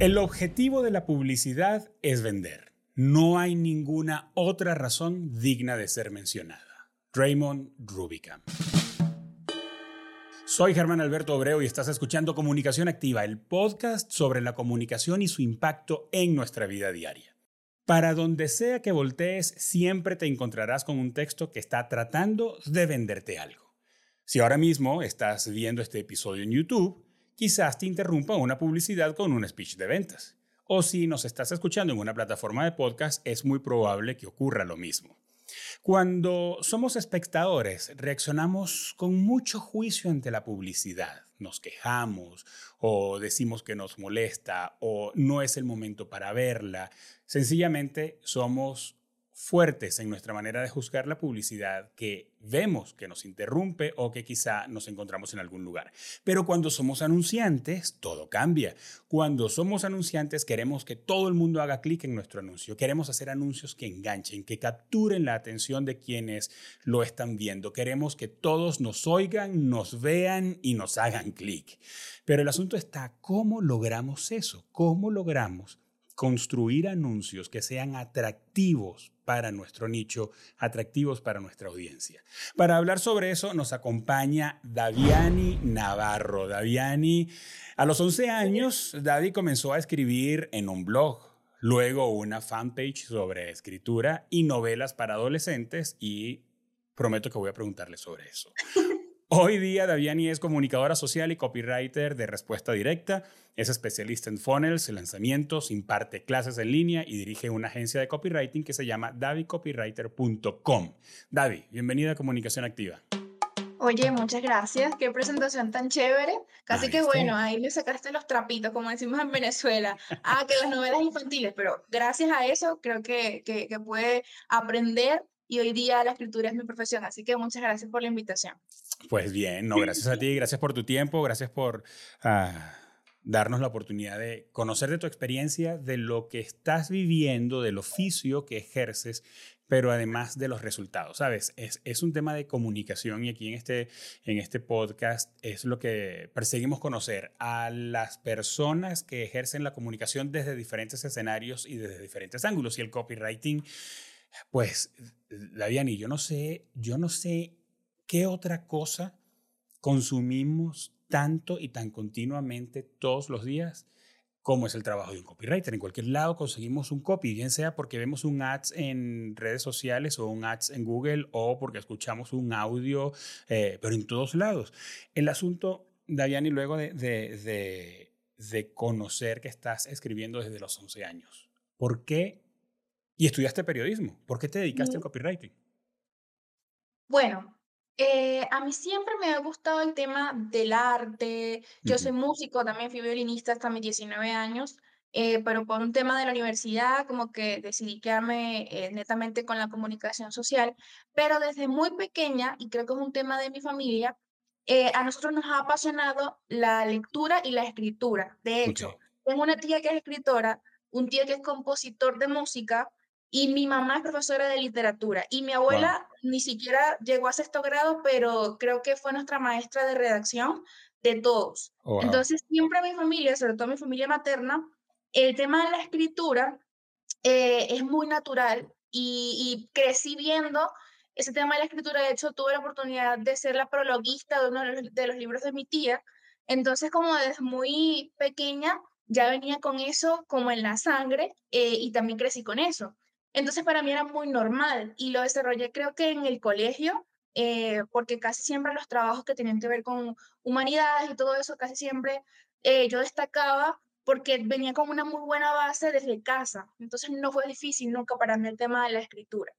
El objetivo de la publicidad es vender. No hay ninguna otra razón digna de ser mencionada. Raymond Rubicam. Soy Germán Alberto Obreo y estás escuchando Comunicación Activa, el podcast sobre la comunicación y su impacto en nuestra vida diaria. Para donde sea que voltees, siempre te encontrarás con un texto que está tratando de venderte algo. Si ahora mismo estás viendo este episodio en YouTube, quizás te interrumpa una publicidad con un speech de ventas. O si nos estás escuchando en una plataforma de podcast, es muy probable que ocurra lo mismo. Cuando somos espectadores, reaccionamos con mucho juicio ante la publicidad. Nos quejamos o decimos que nos molesta o no es el momento para verla. Sencillamente somos fuertes en nuestra manera de juzgar la publicidad que vemos que nos interrumpe o que quizá nos encontramos en algún lugar. Pero cuando somos anunciantes, todo cambia. Cuando somos anunciantes, queremos que todo el mundo haga clic en nuestro anuncio. Queremos hacer anuncios que enganchen, que capturen la atención de quienes lo están viendo. Queremos que todos nos oigan, nos vean y nos hagan clic. Pero el asunto está, ¿cómo logramos eso? ¿Cómo logramos construir anuncios que sean atractivos para nuestro nicho, atractivos para nuestra audiencia. Para hablar sobre eso nos acompaña Daviani Navarro. Daviani, a los 11 años, Davi comenzó a escribir en un blog, luego una fanpage sobre escritura y novelas para adolescentes y prometo que voy a preguntarle sobre eso. Hoy día Daviani es comunicadora social y copywriter de respuesta directa, es especialista en funnels, lanzamientos, imparte clases en línea y dirige una agencia de copywriting que se llama davicopywriter.com. Davi, bienvenida a Comunicación Activa. Oye, muchas gracias. Qué presentación tan chévere. Casi que bueno, ahí le sacaste los trapitos, como decimos en Venezuela. Ah, que las novelas infantiles, pero gracias a eso creo que, que, que puede aprender hoy día la escritura es mi profesión. Así que muchas gracias por la invitación. Pues bien, no, gracias a ti, gracias por tu tiempo, gracias por ah, darnos la oportunidad de conocer de tu experiencia, de lo que estás viviendo, del oficio que ejerces, pero además de los resultados, ¿sabes? Es, es un tema de comunicación y aquí en este, en este podcast es lo que perseguimos conocer a las personas que ejercen la comunicación desde diferentes escenarios y desde diferentes ángulos. Y el copywriting, pues, Daviani, yo no sé, yo no sé ¿qué otra cosa consumimos tanto y tan continuamente todos los días como es el trabajo de un copywriter? En cualquier lado conseguimos un copy, bien sea porque vemos un ads en redes sociales o un ads en Google o porque escuchamos un audio, eh, pero en todos lados. El asunto, Daviani, luego de, de, de, conocer que estás escribiendo desde los 11 años, ¿por qué? Y estudiaste periodismo, ¿por qué te dedicaste al copywriting? Bueno, eh, a mí siempre me ha gustado el tema del arte. Yo soy músico, también fui violinista hasta mis 19 años, eh, pero por un tema de la universidad, como que decidí quedarme eh, netamente con la comunicación social. Pero desde muy pequeña, y creo que es un tema de mi familia, a nosotros nos ha apasionado la lectura y la escritura. De hecho, tengo una tía que es escritora, un tío que es compositor de música, y mi mamá es profesora de literatura y mi abuela ni siquiera llegó a sexto grado, pero creo que fue nuestra maestra de redacción de todos. Oh, Entonces, siempre mi familia, sobre todo mi familia materna, el tema de la escritura eh, es muy natural y, crecí viendo ese tema de la escritura. De hecho, tuve la oportunidad de ser la prologuista de uno de los, libros de mi tía. Entonces, como desde muy pequeña, ya venía con eso como en la sangre eh, y también crecí con eso. Entonces para mí era muy normal y lo desarrollé creo que en el colegio, eh, porque casi siempre los trabajos que tenían que ver con humanidades y todo eso, casi siempre eh, yo destacaba porque venía con una muy buena base desde casa. Entonces no fue difícil nunca para mí el tema de la escritura.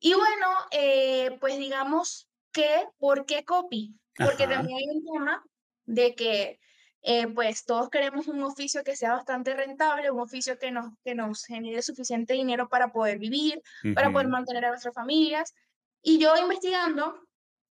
Y bueno, eh, pues digamos que, ¿por qué copy? Porque también hay un tema de que eh, pues todos queremos un oficio que sea bastante rentable, un oficio que nos, que nos genere suficiente dinero para poder vivir, para poder mantener a nuestras familias. Y yo investigando,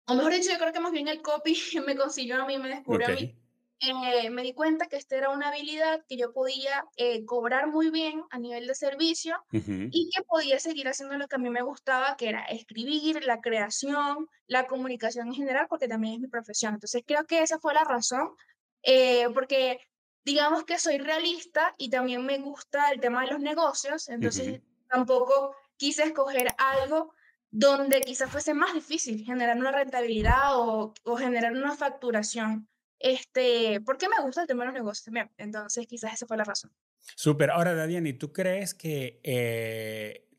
o mejor dicho, yo creo que más bien el copy me consiguió a mí, me descubrió a mí. Eh, me di cuenta que esta era una habilidad que yo podía eh, cobrar muy bien a nivel de servicio y que podía seguir haciendo lo que a mí me gustaba, que era escribir, la creación, la comunicación en general, porque también es mi profesión. Entonces creo que esa fue la razón eh, porque digamos que soy realista y también me gusta el tema de los negocios, entonces tampoco quise escoger algo donde quizás fuese más difícil generar una rentabilidad o, o, generar una facturación. Este, porque me gusta el tema de los negocios también. Entonces, quizás esa fue la razón. Súper. Ahora, Dadiani, ¿tú crees que eh,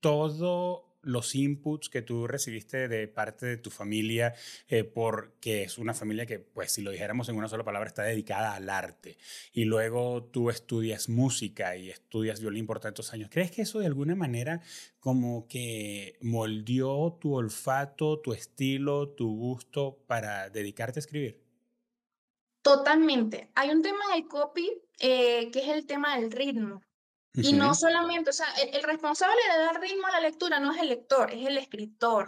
todo los inputs que tú recibiste de parte de tu familia, eh, porque es una familia que, pues si lo dijéramos en una sola palabra, está dedicada al arte, y luego tú estudias música y estudias violín por tantos años, ¿crees que eso de alguna manera como que moldeó tu olfato, tu estilo, tu gusto para dedicarte a escribir? Totalmente. Hay un tema del copy eh, que es el tema del ritmo. Y no solamente, o sea, el, responsable de dar ritmo a la lectura no es el lector, es el escritor.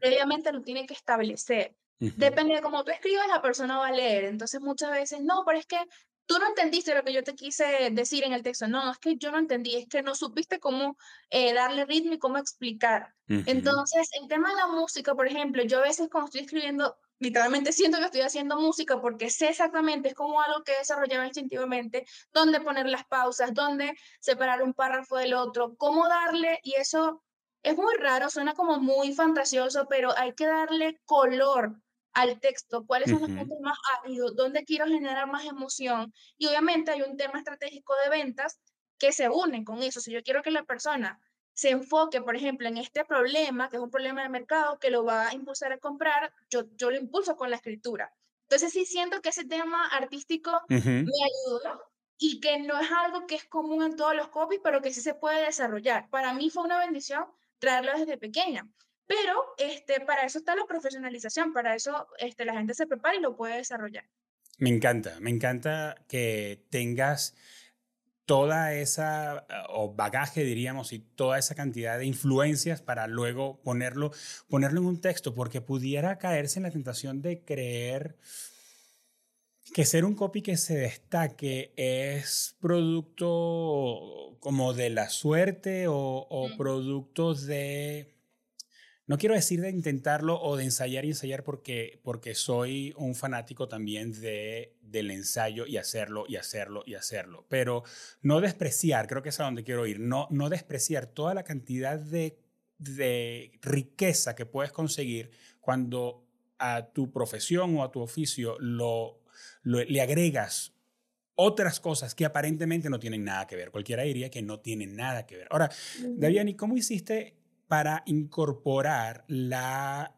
Previamente lo tiene que establecer. Depende de cómo tú escribas, la persona va a leer. Entonces muchas veces, no, pero es que tú no entendiste lo que yo te quise decir en el texto. No, es que yo no entendí, es que no supiste cómo eh, darle ritmo y cómo explicar. Entonces, el tema de la música, por ejemplo, yo a veces cuando estoy escribiendo literalmente siento que estoy haciendo música porque sé exactamente, es como algo que he desarrollado instintivamente, dónde poner las pausas, dónde separar un párrafo del otro, cómo darle, y eso es muy raro, suena como muy fantasioso, pero hay que darle color al texto, cuáles son los puntos más áridos, dónde quiero generar más emoción. Y obviamente hay un tema estratégico de ventas que se une con eso. Si yo quiero que la persona se enfoque, por ejemplo, en este problema, que es un problema de mercado que lo va a impulsar a comprar, yo, yo lo impulso con la escritura. Entonces sí siento que ese tema artístico me ayuda y que no es algo que es común en todos los copies, pero que sí se puede desarrollar. Para mí fue una bendición traerlo desde pequeña. Pero este, para eso está la profesionalización, para eso este, la gente se prepara y lo puede desarrollar. Me encanta, me encanta que tengas toda esa, eh, o bagaje diríamos, y toda esa cantidad de influencias para luego ponerlo, ponerlo en un texto, porque pudiera caerse en la tentación de creer que ser un copy que se destaque es producto como de la suerte o, o producto de no quiero decir de intentarlo o de ensayar y ensayar porque, porque soy un fanático también de, del ensayo y hacerlo y hacerlo y hacerlo, pero no despreciar, creo que es a donde quiero ir, no, no despreciar toda la cantidad de, de riqueza que puedes conseguir cuando a tu profesión o a tu oficio lo, le agregas otras cosas que aparentemente no tienen nada que ver. Cualquiera diría que no tienen nada que ver. Ahora, Daviani, ¿cómo hiciste para incorporar la,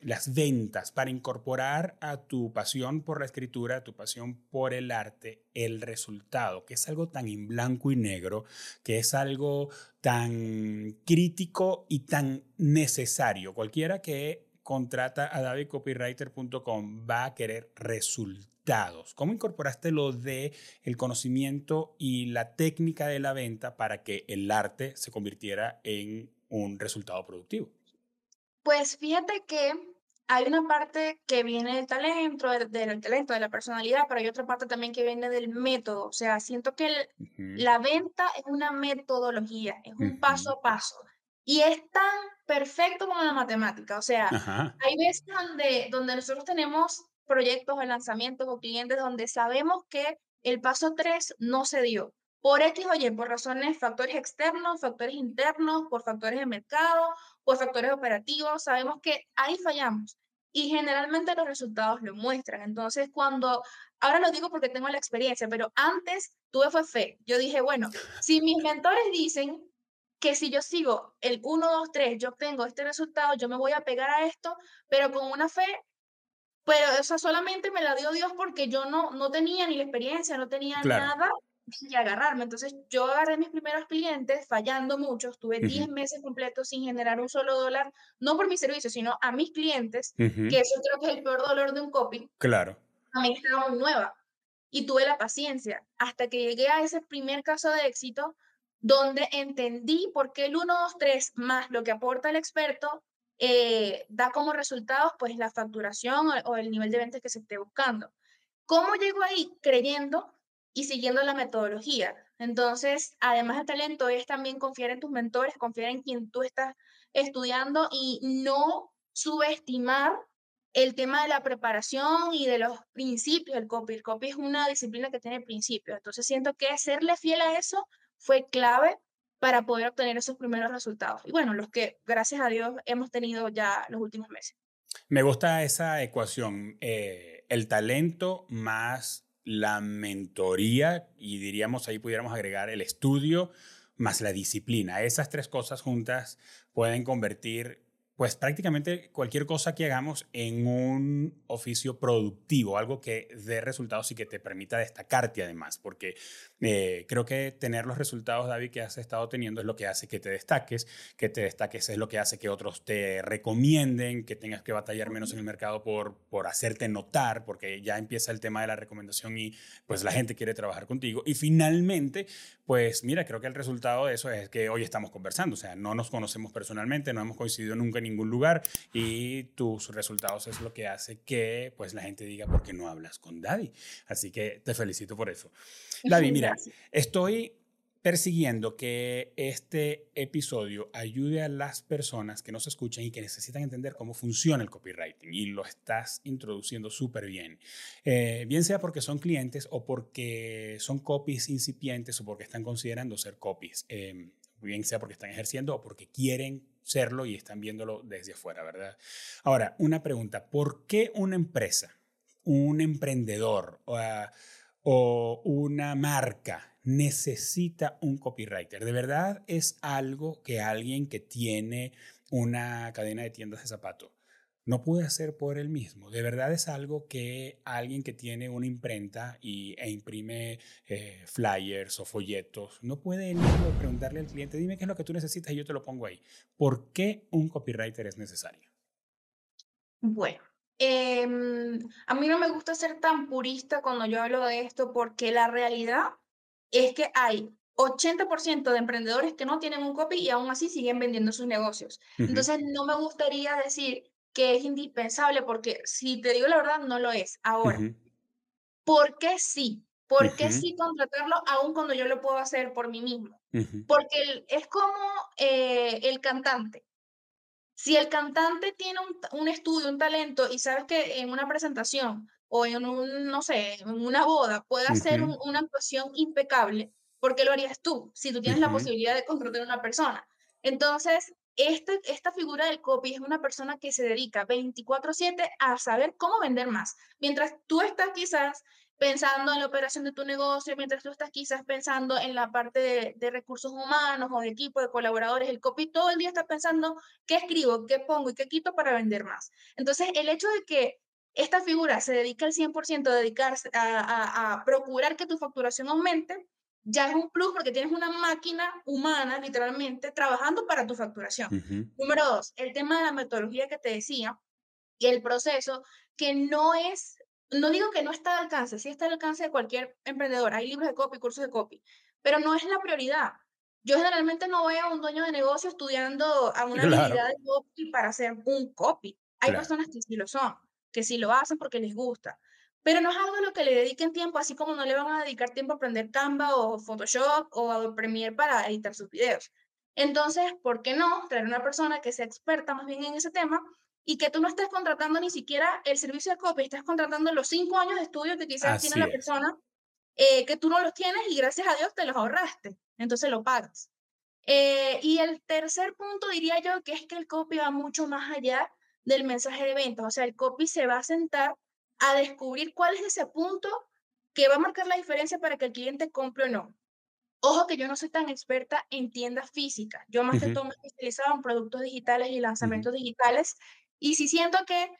las ventas, para incorporar a tu pasión por la escritura, a tu pasión por el arte, el resultado, que es algo tan en blanco y negro, que es algo tan crítico y tan necesario. Cualquiera que contrata a davidcopywriter.com va a querer resultados. ¿Cómo incorporaste lo de el conocimiento y la técnica de la venta para que el arte se convirtiera en un resultado productivo? Pues fíjate que hay una parte que viene del talento, del, talento, de la personalidad, pero hay otra parte también que viene del método. O sea, siento que la venta es una metodología, es un paso a paso. Y es tan perfecto como la matemática. O sea, hay veces donde, donde nosotros tenemos proyectos o lanzamientos o clientes donde sabemos que el paso 3 no se dio por X o Y, por razones, factores externos, factores internos, por factores de mercado, por factores operativos, sabemos que ahí fallamos y generalmente los resultados lo muestran. Entonces, cuando, ahora lo digo porque tengo la experiencia, pero antes tuve fue fe. Yo dije, bueno, si mis mentores dicen que si yo sigo el 1, 2, 3, yo tengo este resultado, yo me voy a pegar a esto, pero con una fe, pero eso solamente me la dio Dios porque yo no, no tenía ni la experiencia, no tenía nada y agarrarme. Entonces yo agarré mis primeros clientes fallando mucho, estuve 10 meses completos sin generar un solo dólar, no por mi servicio, sino a mis clientes, que eso creo que es el peor dolor de un copy. Claro. Mí estaba muy nueva y tuve la paciencia hasta que llegué a ese primer caso de éxito donde entendí por qué el 1, 2, 3 más lo que aporta el experto eh, da como resultados pues la facturación o, o el nivel de ventas que se esté buscando. ¿Cómo llego ahí? Creyendo y siguiendo la metodología. Entonces, además de talento, es también confiar en tus mentores, confiar en quien tú estás estudiando y no subestimar el tema de la preparación y de los principios del copy. El copy es una disciplina que tiene principios, entonces siento que serle fiel a eso fue clave para poder obtener esos primeros resultados. Y bueno, los que gracias a Dios hemos tenido ya los últimos meses. Me gusta esa ecuación, eh, el talento más la mentoría y diríamos ahí pudiéramos agregar el estudio más la disciplina. Esas tres cosas juntas pueden convertir pues prácticamente cualquier cosa que hagamos en un oficio productivo, algo que dé resultados y que te permita destacarte además, porque eh, creo que tener los resultados, David, que has estado teniendo es lo que hace que te destaques, que te destaques es lo que hace que otros te recomienden, que tengas que batallar menos en el mercado por, por hacerte notar, porque ya empieza el tema de la recomendación y pues la gente quiere trabajar contigo. Y finalmente, pues mira, creo que el resultado de eso es que hoy estamos conversando, o sea, no nos conocemos personalmente, no hemos coincidido nunca en ningún lugar y tus resultados es lo que hace que pues la gente diga, ¿por qué no hablas con David? Así que te felicito por eso. David, mira, estoy persiguiendo que este episodio ayude a las personas que nos escuchan y que necesitan entender cómo funciona el copywriting y lo estás introduciendo súper bien. Eh, bien sea porque son clientes o porque son copies incipientes o porque están considerando ser copies. Em, bien sea porque están ejerciendo o porque quieren serlo y están viéndolo desde afuera, ¿verdad? Ahora, una pregunta, ¿por qué una empresa, un emprendedor o, una marca necesita un copywriter? ¿De verdad es algo que alguien que tiene una cadena de tiendas de zapatos no puede hacer por él mismo. De verdad es algo que alguien que tiene una imprenta y, e imprime eh, flyers o folletos no puede él mismo preguntarle al cliente, dime qué es lo que tú necesitas y yo te lo pongo ahí. ¿Por qué un copywriter es necesario? Bueno, em, a mí no me gusta ser tan purista cuando yo hablo de esto porque la realidad es que hay 80% de emprendedores que no tienen un copy y aún así siguen vendiendo sus negocios. Entonces, no me gustaría decir que es indispensable, porque si te digo la verdad, no lo es. Ahora, ¿por qué sí? ¿Por qué sí contratarlo aún cuando yo lo puedo hacer por mí mismo? Porque es como eh, el cantante. Si el cantante tiene un, un, estudio, un talento, y sabes que en una presentación o en un, no sé, en una boda puede hacer una actuación impecable, ¿por qué lo harías tú si tú tienes la posibilidad de contratar a una persona? Entonces, este, esta figura del copy es una persona que se dedica 24/7 a saber cómo vender más. Mientras tú estás quizás pensando en la operación de tu negocio, mientras tú estás quizás pensando en la parte de, recursos humanos o de equipo, de colaboradores, el copy todo el día está pensando qué escribo, qué pongo y qué quito para vender más. Entonces, el hecho de que esta figura se dedica al 100% a dedicarse a, a procurar que tu facturación aumente, ya es un plus porque tienes una máquina humana, literalmente, trabajando para tu facturación. Número dos, el tema de la metodología que te decía y el proceso, que no es, no digo que no está al alcance, sí está al alcance de cualquier emprendedor. Hay libros de copy, cursos de copy, pero no es la prioridad. Yo generalmente no veo a un dueño de negocio estudiando a una habilidad de copy para hacer un copy. Hay personas que sí lo son, que sí lo hacen porque les gusta. Pero no es algo a lo que le dediquen tiempo, así como no le van a dedicar tiempo a aprender Canva o Photoshop o a Premiere para editar sus videos. Entonces, ¿por qué no traer una persona que sea experta más bien en ese tema y que tú no estés contratando ni siquiera el servicio de copy, estás contratando los cinco años de estudio que quizás tiene la persona, eh, que tú no los tienes y gracias a Dios te los ahorraste, entonces lo pagas. Eh, y el tercer punto diría yo que es que el copy va mucho más allá del mensaje de ventas, o sea, el copy se va a sentar a descubrir cuál es ese punto que va a marcar la diferencia para que el cliente compre o no. Ojo que yo no soy tan experta en tiendas físicas. Yo más que todo me he especializado en productos digitales y lanzamientos digitales. Y si siento que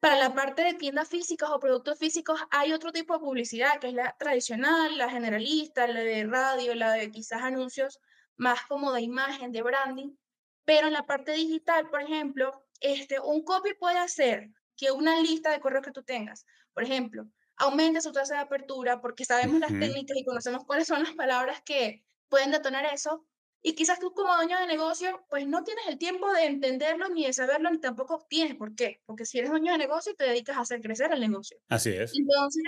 para la parte de tiendas físicas o productos físicos hay otro tipo de publicidad, que es la tradicional, la generalista, la de radio, la de quizás anuncios más como de imagen, de branding. Pero en la parte digital, por ejemplo, este, un copy puede hacer que una lista de correos que tú tengas, por ejemplo, aumente su tasa de apertura porque sabemos las técnicas y conocemos cuáles son las palabras que pueden detonar eso. Y quizás tú como dueño de negocio, pues no tienes el tiempo de entenderlo, ni de saberlo, ni tampoco tienes. ¿Por qué? Porque si eres dueño de negocio, te dedicas a hacer crecer el negocio. Así es. Entonces,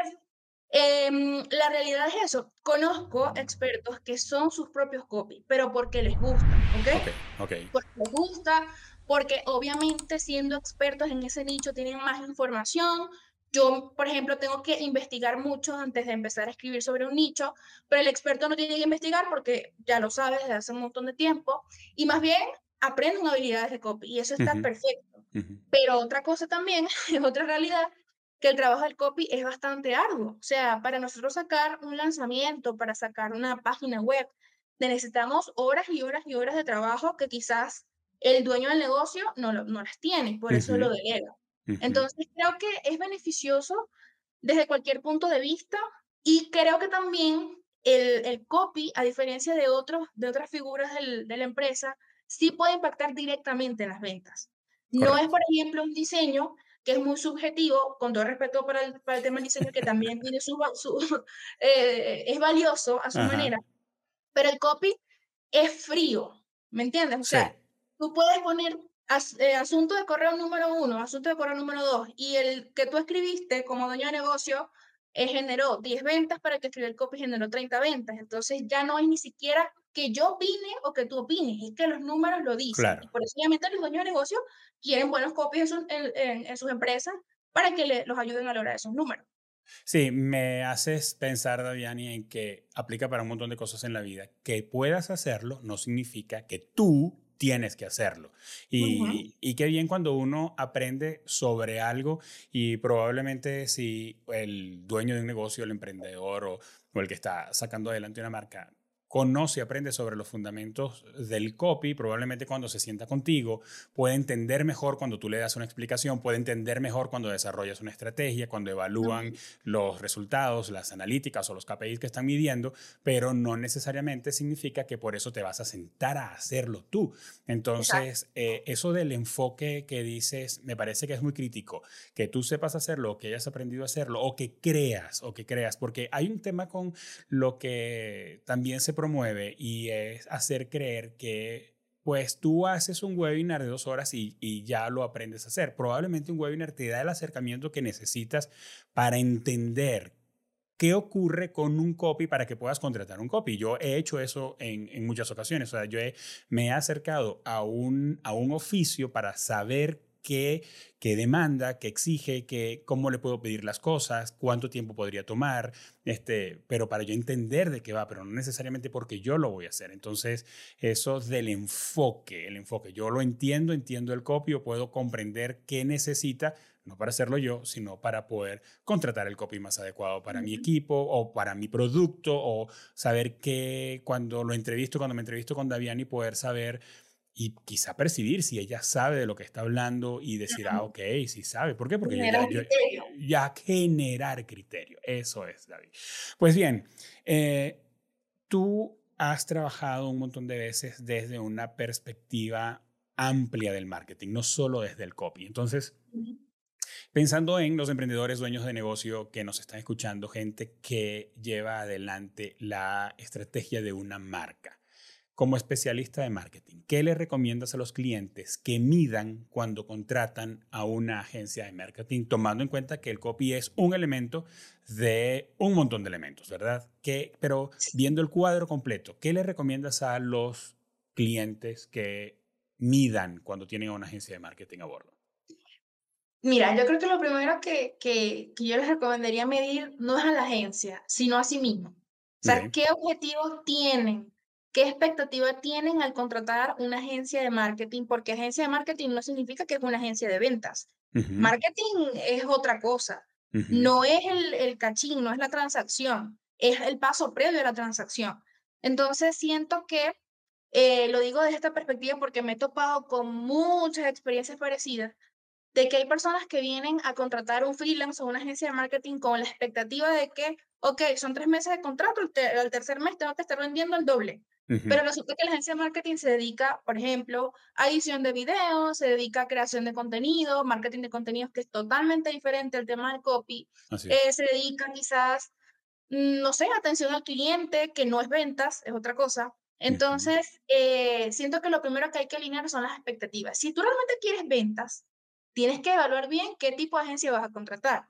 em, la realidad es eso. Conozco expertos que son sus propios copy, pero porque les gusta, ¿ok? Ok, okay. Porque les gusta, porque obviamente siendo expertos en ese nicho tienen más información. Yo, por ejemplo, tengo que investigar mucho antes de empezar a escribir sobre un nicho, pero el experto no tiene que investigar porque ya lo sabe desde hace un montón de tiempo y más bien aprenden habilidades de copy y eso está perfecto. Pero otra cosa también, es otra realidad, que el trabajo del copy es bastante arduo. O sea, para nosotros sacar un lanzamiento, para sacar una página web, necesitamos horas y horas y horas de trabajo que quizás el dueño del negocio no, no las tiene, por eso lo delega. Entonces, creo que es beneficioso desde cualquier punto de vista y creo que también el, el copy, a diferencia de, otros, de otras figuras del, de la empresa, sí puede impactar directamente en las ventas. No es, por ejemplo, un diseño que es muy subjetivo, con todo respeto para el, para el tema del diseño, que también tiene su, eh, es valioso a su manera, pero el copy es frío, ¿me entiendes? O sea, tú puedes poner eh, asunto de correo número uno, asunto de correo número dos, y el que tú escribiste como dueño de negocio eh, generó 10 ventas, para el que escribió el copy generó 30 ventas. Entonces ya no es ni siquiera que yo opine o que tú opines, es que los números lo dicen. por eso obviamente los dueños de negocio quieren buenos copies en, sus empresas para que los ayuden a lograr esos números. Sí, me haces pensar, Daviani, en que aplica para un montón de cosas en la vida. Que puedas hacerlo no significa que tú tienes que hacerlo. Y, y, qué bien cuando uno aprende sobre algo y probablemente si el dueño de un negocio, el emprendedor o, o el que está sacando adelante una marca conoce y aprende sobre los fundamentos del copy, probablemente cuando se sienta contigo, puede entender mejor cuando tú le das una explicación, puede entender mejor cuando desarrollas una estrategia, cuando evalúan los resultados, las analíticas o los KPIs que están midiendo, pero no necesariamente significa que por eso te vas a sentar a hacerlo tú. Entonces, eh, eso del enfoque que dices, me parece que es muy crítico, que tú sepas hacerlo, que hayas aprendido a hacerlo, o que creas, o que creas, porque hay un tema con lo que también se promueve y es hacer creer que pues tú haces un webinar de dos horas y, y, ya lo aprendes a hacer. Probablemente un webinar te da el acercamiento que necesitas para entender qué ocurre con un copy para que puedas contratar un copy. Yo he hecho eso en, en muchas ocasiones. O sea, yo me he acercado a un, a un oficio para saber qué, qué demanda, qué exige, qué, cómo le puedo pedir las cosas, cuánto tiempo podría tomar, este, pero para yo entender de qué va, pero no necesariamente porque yo lo voy a hacer. Entonces, eso del enfoque, el enfoque. Yo lo entiendo, entiendo el copio, puedo comprender qué necesita, no para hacerlo yo, sino para poder contratar el copy más adecuado para mi equipo o para mi producto o saber que cuando lo entrevisto, cuando me entrevisto con Daviani, poder saber y quizá percibir si ella sabe de lo que está hablando y decir, ah, ok, sí sabe. ¿Por qué? Porque ya, ya, generar criterio. Eso es, David. Pues bien, eh, tú has trabajado un montón de veces desde una perspectiva amplia del marketing, no solo desde el copy. Entonces, pensando en los emprendedores, dueños de negocio que nos están escuchando, gente que lleva adelante la estrategia de una marca como especialista de marketing, ¿qué le recomiendas a los clientes que midan cuando contratan a una agencia de marketing, tomando en cuenta que el copy es un elemento de un montón de elementos, ¿verdad? Que, pero viendo el cuadro completo, ¿qué le recomiendas a los clientes que midan cuando tienen a una agencia de marketing a bordo? Mira, yo creo que lo primero que, que, que yo les recomendaría medir no es a la agencia, sino a sí mismo. O sea, ¿qué objetivos tienen? ¿Qué expectativa tienen al contratar una agencia de marketing? Porque agencia de marketing no significa que es una agencia de ventas. Marketing es otra cosa. No es el, el cachín, no es la transacción, es el paso previo a la transacción. Entonces siento que, eh, lo digo desde esta perspectiva porque me he topado con muchas experiencias parecidas, de que hay personas que vienen a contratar un freelance o una agencia de marketing con la expectativa de que, ok, son tres meses de contrato, al tercer mes tengo que estar vendiendo el doble. Pero resulta que la agencia de marketing se dedica, por ejemplo, a edición de videos, se dedica a creación de contenido, marketing de contenidos, que es totalmente diferente al tema del copy. Eh, se dedica quizás, mm, no sé, atención al cliente, que no es ventas, es otra cosa. Entonces, eh, siento que lo primero que hay que alinear son las expectativas. Si tú realmente quieres ventas, tienes que evaluar bien qué tipo de agencia vas a contratar.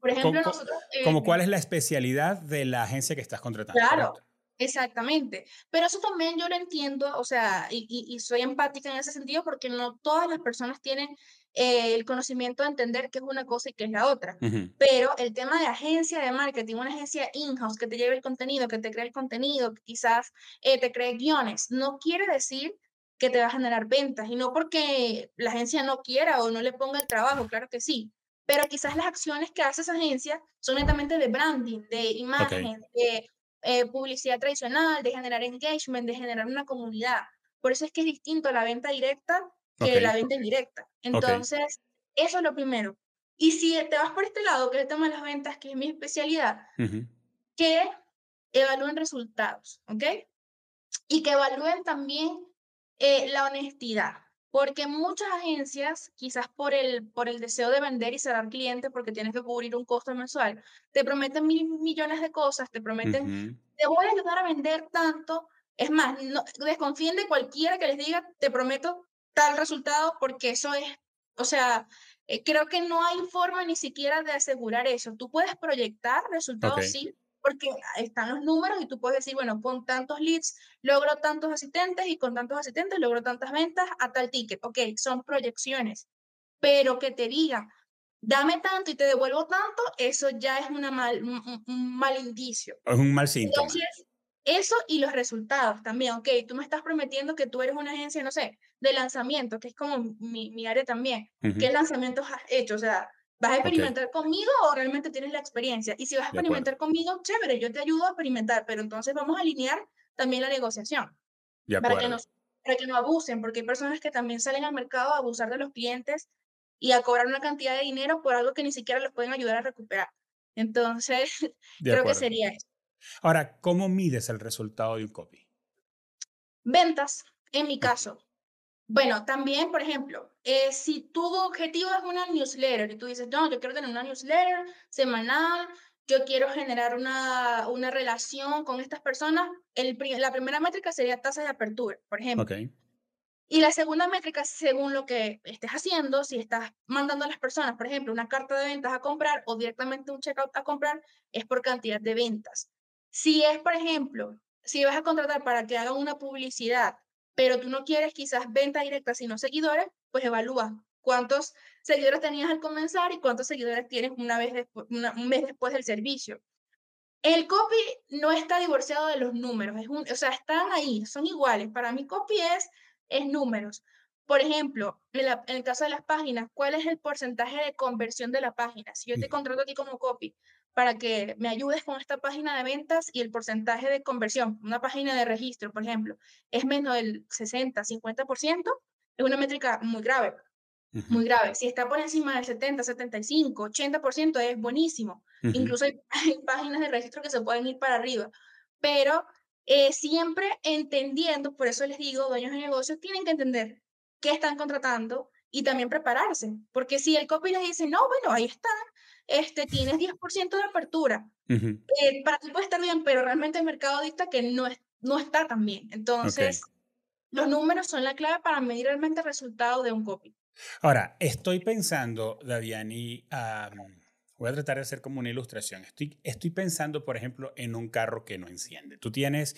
Por ejemplo, nosotros... como eh, cuál es la especialidad de la agencia que estás contratando. Claro. Exactamente, pero eso también yo lo entiendo, o sea, y, y, soy empática en ese sentido porque no todas las personas tienen eh, el conocimiento de entender qué es una cosa y qué es la otra. Pero el tema de agencia de marketing, una agencia in-house que te lleve el contenido, que te cree el contenido, que quizás eh, te cree guiones, no quiere decir que te va a generar ventas y no porque la agencia no quiera o no le ponga el trabajo, claro que sí, pero quizás las acciones que hace esa agencia son netamente de branding, de imagen, de eh, publicidad tradicional, de generar engagement, de generar una comunidad. Por eso es que es distinto la venta directa que la venta indirecta. Entonces, eso es lo primero. Y si te vas por este lado, que es el tema de las ventas, que es mi especialidad, que evalúen resultados, ¿ok? Y que evalúen también eh, la honestidad. Porque muchas agencias, quizás por el, por el deseo de vender y cerrar clientes, porque tienes que cubrir un costo mensual, te prometen mil millones de cosas, te prometen, te voy a ayudar a vender tanto. Es más, no, desconfíen de cualquiera que les diga, te prometo tal resultado, porque eso es, o sea, eh, creo que no hay forma ni siquiera de asegurar eso. Tú puedes proyectar resultados, sí, porque están los números y tú puedes decir, bueno, con tantos leads logro tantos asistentes y con tantos asistentes logro tantas ventas a tal ticket. Ok, son proyecciones, pero que te diga, dame tanto y te devuelvo tanto, eso ya es una mal, un, mal indicio. Es un mal síntoma. Entonces, eso y los resultados también, ok, tú me estás prometiendo que tú eres una agencia, no sé, de lanzamiento, que es como mi, mi área también. ¿Qué lanzamientos has hecho? O sea, ¿Vas a experimentar conmigo o realmente tienes la experiencia? Y si vas a experimentar conmigo, chévere, yo te ayudo a experimentar, pero entonces vamos a alinear también la negociación. para, que no, para que no abusen, porque hay personas que también salen al mercado a abusar de los clientes y a cobrar una cantidad de dinero por algo que ni siquiera les pueden ayudar a recuperar. Entonces, creo que sería eso. Ahora, ¿cómo mides el resultado de un copy? Ventas, en mi caso. Bueno, también, por ejemplo, eh, si tu objetivo es una newsletter y tú dices, no, yo quiero tener una newsletter semanal, yo quiero generar una, una relación con estas personas, el, la primera métrica sería tasa de apertura, por ejemplo. Okay. Y la segunda métrica, según lo que estés haciendo, si estás mandando a las personas, por ejemplo, una carta de ventas a comprar o directamente un checkout a comprar, es por cantidad de ventas. Si es, por ejemplo, si vas a contratar para que hagan una publicidad pero tú no quieres quizás venta directa, sino seguidores, pues evalúa cuántos seguidores tenías al comenzar y cuántos seguidores tienes una vez después, un mes después del servicio. El copy no está divorciado de los números, es un, o sea, están ahí, son iguales. Para mí copy es, es números. Por ejemplo, en, en, el caso de las páginas, ¿cuál es el porcentaje de conversión de la página? Si yo te contrato a ti como copy, para que me ayudes con esta página de ventas y el porcentaje de conversión, una página de registro, por ejemplo, es menos del 60, 50%, es una métrica muy grave, muy grave. Si está por encima del 70, 75, 80% es buenísimo. Incluso hay, páginas de registro que se pueden ir para arriba, pero eh, siempre entendiendo, por eso les digo, dueños de negocios tienen que entender qué están contratando y también prepararse, porque si el copy les dice, no, bueno, ahí está, este, tienes 10% de apertura. Eh, para ti puede estar bien, pero realmente el mercado dicta que no, es, no está tan bien. Entonces, los números son la clave para medir realmente el resultado de un copy. Ahora, estoy pensando, Daviani, voy a tratar de hacer como una ilustración. Estoy, estoy pensando, por ejemplo, en un carro que no enciende. Tú tienes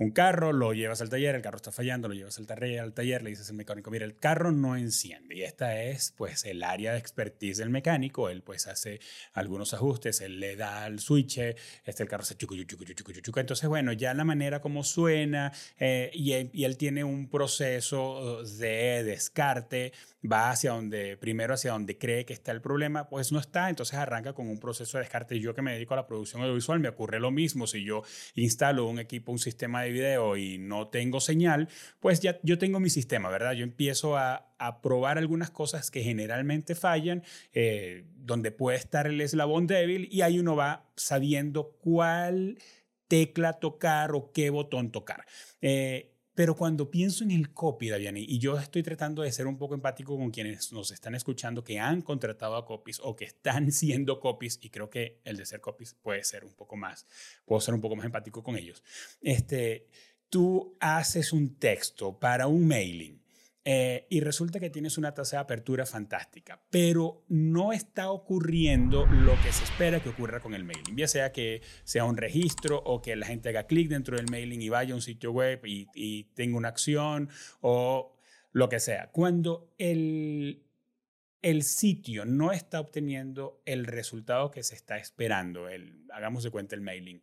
un carro, lo llevas al taller, el carro está fallando, lo llevas al taller, al taller, le dices al mecánico, mira, el carro no enciende. Y esta es pues el área de expertise del mecánico, él pues hace algunos ajustes, él le da al switch, este el carro se chucu, chucu, chucu, chucu, Entonces, bueno, ya la manera como suena eh, y, y él tiene un proceso de descarte va hacia donde, primero hacia donde cree que está el problema, pues no está, entonces arranca con un proceso de descarte. Yo que me dedico a la producción audiovisual, me ocurre lo mismo. Si yo instalo un equipo, un sistema de video y no tengo señal, pues ya yo tengo mi sistema, ¿verdad? Yo empiezo a, probar algunas cosas que generalmente fallan, eh, donde puede estar el eslabón débil y ahí uno va sabiendo cuál tecla tocar o qué botón tocar. Eh, pero cuando pienso en el copy, Daviani, y yo estoy tratando de ser un poco empático con quienes nos están escuchando que han contratado a copies o que están siendo copies, y creo que el de ser copies puede ser un poco más, puedo ser un poco más empático con ellos. Este, tú haces un texto para un mailing eh, y resulta que tienes una tasa de apertura fantástica, pero no está ocurriendo lo que se espera que ocurra con el mailing, ya sea que sea un registro o que la gente haga clic dentro del mailing y vaya a un sitio web y, tenga una acción o lo que sea. Cuando el, el sitio no está obteniendo el resultado que se está esperando, el, hagamos de cuenta el mailing,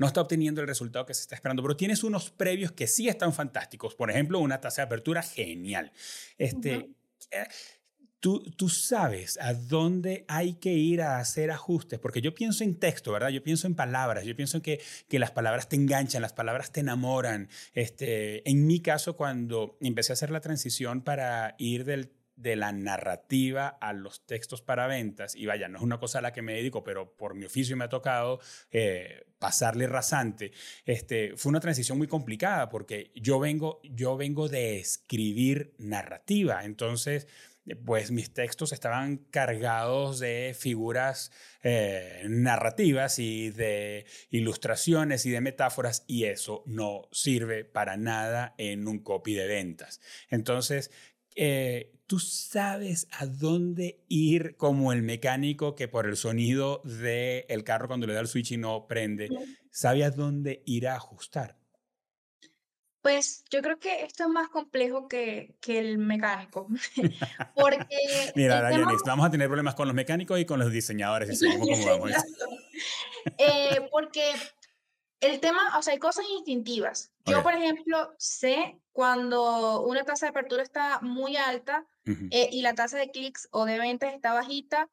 no está obteniendo el resultado que se está esperando, pero tienes unos previos que sí están fantásticos. Por ejemplo, una tasa de apertura genial. Este, eh, tú, tú sabes a dónde hay que ir a hacer ajustes, porque yo pienso en texto, ¿verdad? Yo pienso en palabras, yo pienso en que, que las palabras te enganchan, las palabras te enamoran. Este, en mi caso, cuando empecé a hacer la transición para ir del de la narrativa a los textos para ventas, y vaya, no es una cosa a la que me dedico, pero por mi oficio me ha tocado eh, pasarle rasante, este, fue una transición muy complicada porque yo vengo, yo vengo de escribir narrativa, entonces pues mis textos estaban cargados de figuras eh, narrativas y de ilustraciones y de metáforas y eso no sirve para nada en un copy de ventas. Entonces, eh, tú sabes a dónde ir como el mecánico que por el sonido del carro cuando le da el switch y no prende, sabe a dónde ir a ajustar. Pues yo creo que esto es más complejo que, que el mecánico. Porque. Mira, Daniel, vamos a tener problemas con los mecánicos y con los diseñadores. seguimos como vamos. eh, porque el tema, o sea, hay cosas instintivas. Yo, por ejemplo, sé cuando una tasa de apertura está muy alta eh, y la tasa de clics o de ventas está bajita,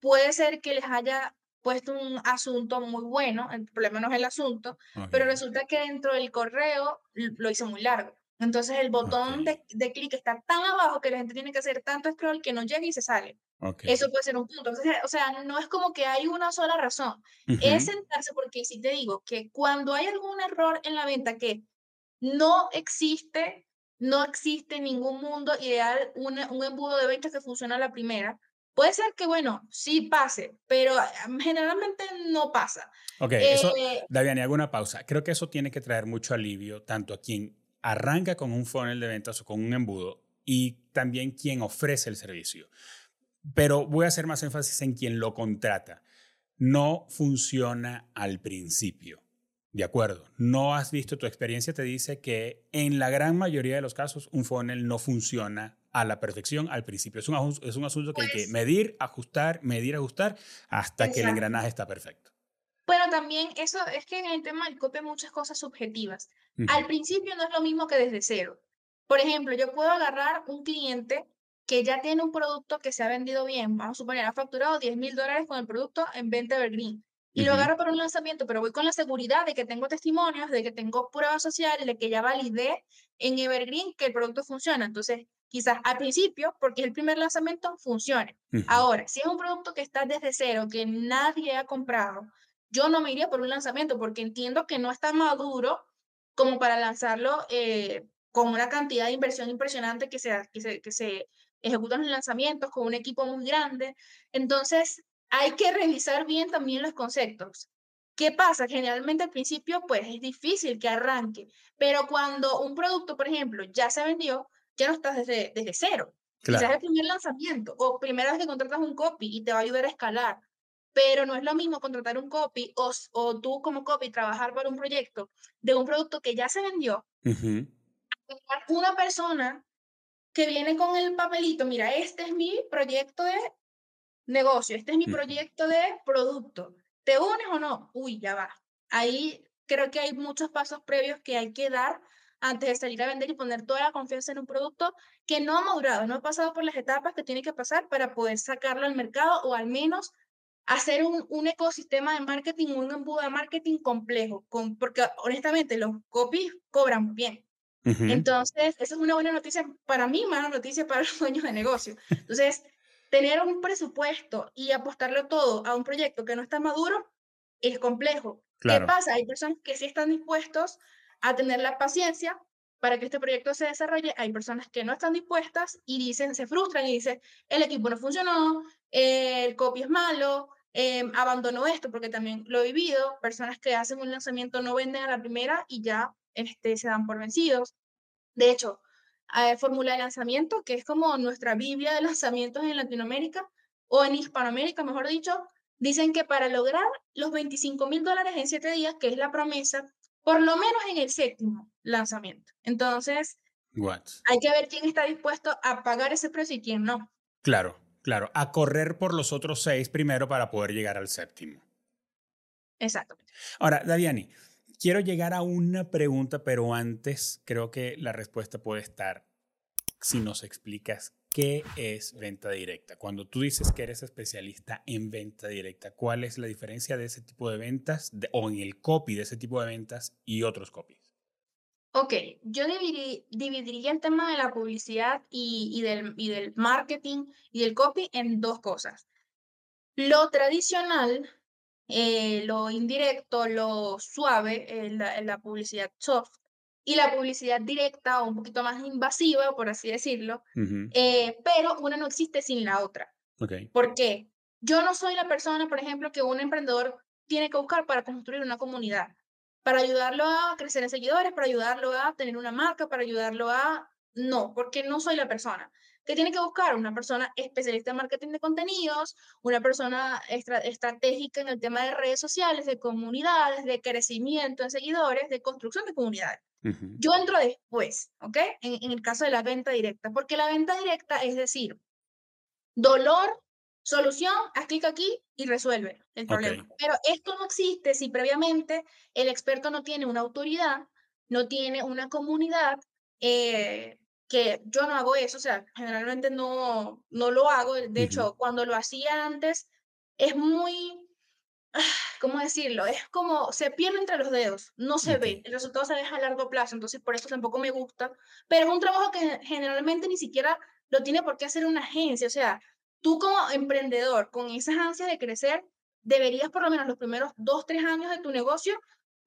puede ser que les haya puesto un asunto muy bueno, el problema no es el asunto, pero resulta que dentro del correo lo hizo muy largo. Entonces el botón de, de clic está tan abajo que la gente tiene que hacer tanto scroll que no llega y se sale. Eso puede ser un punto. o sea, no es como que hay una sola razón. Es sentarse porque si te digo que cuando hay algún error en la venta que no existe, no existe ningún mundo ideal, un embudo de ventas que funciona a la primera. Puede ser que, bueno, sí pase, pero ah, generalmente no pasa. Ok, eso, eh, Daviani, hago una pausa. Creo que eso tiene que traer mucho alivio, tanto a quien arranca con un funnel de ventas o con un embudo, y también quien ofrece el servicio. Pero voy a hacer más énfasis en quien lo contrata. No funciona al principio. De acuerdo, no has visto, tu experiencia te dice que en la gran mayoría de los casos un funnel no funciona a la perfección al principio. Es un, es un asunto que hay que pues medir, ajustar, medir, ajustar hasta que el engranaje está perfecto. Pero también eso es que en el tema del copy hay muchas cosas subjetivas. Al principio no es lo mismo que desde cero. Por ejemplo, yo puedo agarrar un cliente que ya tiene un producto que se ha vendido bien, vamos a suponer, ha facturado 10 mil dólares con el producto en venta Evergreen. Y lo agarro para un lanzamiento, pero voy con la seguridad de que tengo testimonios, de que tengo pruebas sociales, de que ya validé en Evergreen que el producto funciona. Entonces, quizás al principio, porque es el primer lanzamiento, funcione. Ahora, si es un producto que está desde cero, que nadie ha comprado, yo no me iría por un lanzamiento porque entiendo que no está maduro como para lanzarlo eh, con una cantidad de inversión impresionante que, sea, que, se, que se ejecutan los lanzamientos con un equipo muy grande. Entonces, hay que revisar bien también los conceptos. ¿Qué pasa? Generalmente al principio, pues es difícil que arranque, pero cuando un producto, por ejemplo, ya se vendió, ya no estás desde, desde cero. Quizás es el primer lanzamiento o primera vez que contratas un copy y te va a ayudar a escalar. Pero no es lo mismo contratar un copy o, o tú como copy trabajar para un proyecto de un producto que ya se vendió. Una persona que viene con el papelito, mira, este es mi proyecto de negocio, este es mi proyecto de producto. ¿Te unes o no? Uy, ya va. Ahí creo que hay muchos pasos previos que hay que dar antes de salir a vender y poner toda la confianza en un producto que no ha madurado, no ha pasado por las etapas que tiene que pasar para poder sacarlo al mercado o al menos hacer un, un ecosistema de marketing, un embudo de marketing complejo, con, porque honestamente los copies cobran bien. Entonces, esa es una buena noticia para mí, mala noticia para los dueños de negocio. Entonces, tener un presupuesto y apostarlo todo a un proyecto que no está maduro es complejo. ¿Qué pasa? Hay personas que sí están dispuestos a tener la paciencia para que este proyecto se desarrolle. Hay personas que no están dispuestas y dicen, se frustran y dicen, el equipo no funcionó, el copy es malo, eh, abandonó esto, porque también lo he vivido. Personas que hacen un lanzamiento no venden a la primera y ya este, se dan por vencidos. De hecho, eh, fórmula de lanzamiento, que es como nuestra Biblia de lanzamientos en Latinoamérica o en Hispanoamérica, mejor dicho, dicen que para lograr los 25 mil dólares en siete días, que es la promesa, por lo menos en el séptimo lanzamiento. Entonces, hay que ver quién está dispuesto a pagar ese precio y quién no. Claro, claro, a correr por los otros seis primero para poder llegar al séptimo. Exactamente. Ahora, Daviani, quiero llegar a una pregunta, pero antes creo que la respuesta puede estar si nos explicas qué es venta directa. Cuando tú dices que eres especialista en venta directa, ¿cuál es la diferencia de ese tipo de ventas o en el copy de ese tipo de ventas y otros copies? Ok, yo dividiría el tema de la publicidad y, del, y del marketing y del copy en dos cosas. Lo tradicional, eh, lo indirecto, lo suave, eh, la, publicidad soft, y la publicidad directa o un poquito más invasiva, por así decirlo, eh, pero una no existe sin la otra. Okay. ¿Por qué? Yo no soy la persona, por ejemplo, que un emprendedor tiene que buscar para construir una comunidad para ayudarlo a crecer en seguidores, para ayudarlo a tener una marca, para ayudarlo a... No, porque no soy la persona. que tiene que buscar? Una persona especialista en marketing de contenidos, una persona estratégica en el tema de redes sociales, de comunidades, de crecimiento en seguidores, de construcción de comunidades. Yo entro después, ¿ok? En, en el caso de la venta directa, porque la venta directa es decir, dolor Solución, haz clic aquí y resuelve el problema. Pero esto no existe si previamente el experto no tiene una autoridad, no tiene una comunidad, eh, que yo no hago eso, o sea, generalmente no, no lo hago. De hecho, cuando lo hacía antes, es muy, ¿cómo decirlo? Es como se pierde entre los dedos, no se ve, el resultado se deja a largo plazo, entonces por eso tampoco me gusta, pero es un trabajo que generalmente ni siquiera lo tiene por qué hacer una agencia, o sea, tú como emprendedor, con esas ansias de crecer, deberías por lo menos los primeros dos, tres años de tu negocio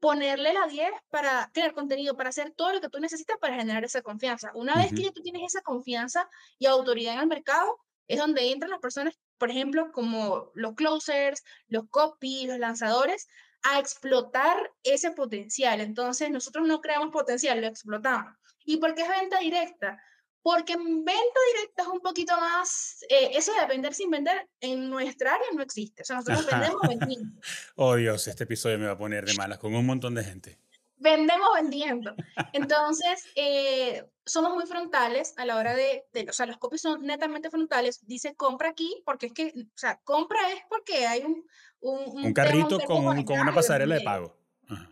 ponerle la 10 para crear contenido, para hacer todo lo que tú necesitas para generar esa confianza. Una vez que tú tienes esa confianza y autoridad en el mercado, es donde entran las personas, por ejemplo, como los closers, los copy, los lanzadores, a explotar ese potencial. Entonces, nosotros no creamos potencial, lo explotamos. ¿Y por qué es venta directa? Porque venta directa es un poquito más, eh, eso de vender sin vender en nuestra área no existe. O sea, nosotros vendemos vendiendo. Oh Dios, este episodio me va a poner de malas con un montón de gente. Vendemos vendiendo. Entonces, eh, somos muy frontales a la hora de, o sea, los copies son netamente frontales. Dice compra aquí, porque es que, o sea, compra es porque hay un... Un, un, carrito con, con, una pasarela de pago.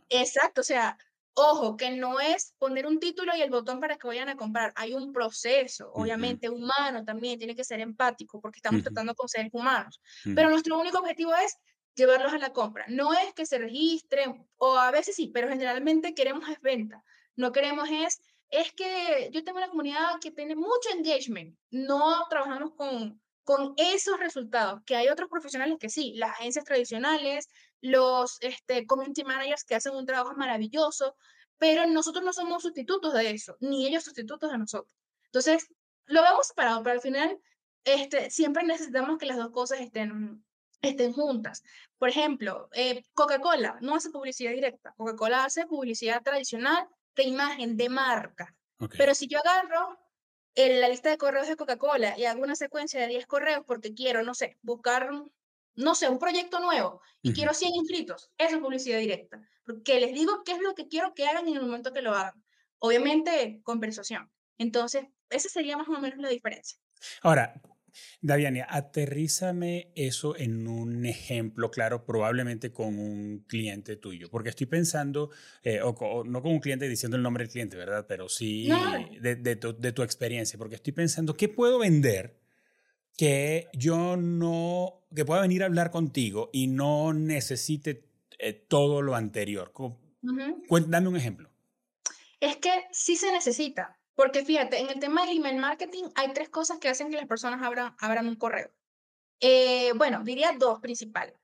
Exacto, o sea, Ojo, que no es poner un título y el botón para que vayan a comprar. Hay un proceso, obviamente, humano también, tiene que ser empático porque estamos tratando con seres humanos. Pero nuestro único objetivo es llevarlos a la compra. No es que se registren, o a veces sí, pero generalmente queremos es venta. No queremos es, es que yo tengo una comunidad que tiene mucho engagement. No trabajamos con, con esos resultados, que hay otros profesionales que sí, las agencias tradicionales, los este, community managers que hacen un trabajo maravilloso, pero nosotros no somos sustitutos de eso, ni ellos sustitutos de nosotros. Entonces, lo vemos separado, pero al final este, siempre necesitamos que las dos cosas estén, estén juntas. Por ejemplo, eh, Coca-Cola no hace publicidad directa, Coca-Cola hace publicidad tradicional de imagen, de marca. Pero si yo agarro en la lista de correos de Coca-Cola y hago una secuencia de 10 correos porque quiero, no sé, buscar no sé, un proyecto nuevo y quiero 100 inscritos, eso es publicidad directa. Porque les digo qué es lo que quiero que hagan en el momento que lo hagan. Obviamente, conversación. Entonces, esa sería más o menos la diferencia. Ahora, Daviania, aterrízame eso en un ejemplo claro, probablemente con un cliente tuyo, porque estoy pensando, eh, o, no con un cliente diciendo el nombre del cliente, ¿verdad? Pero sí de, de, tu, de, tu, experiencia, porque estoy pensando, ¿qué puedo vender que yo no, que pueda venir a hablar contigo y no necesite eh, todo lo anterior. Dame un ejemplo. Es que sí se necesita, porque fíjate, en el tema del email marketing hay tres cosas que hacen que las personas abran, abran un correo. Eh, bueno, diría dos principales.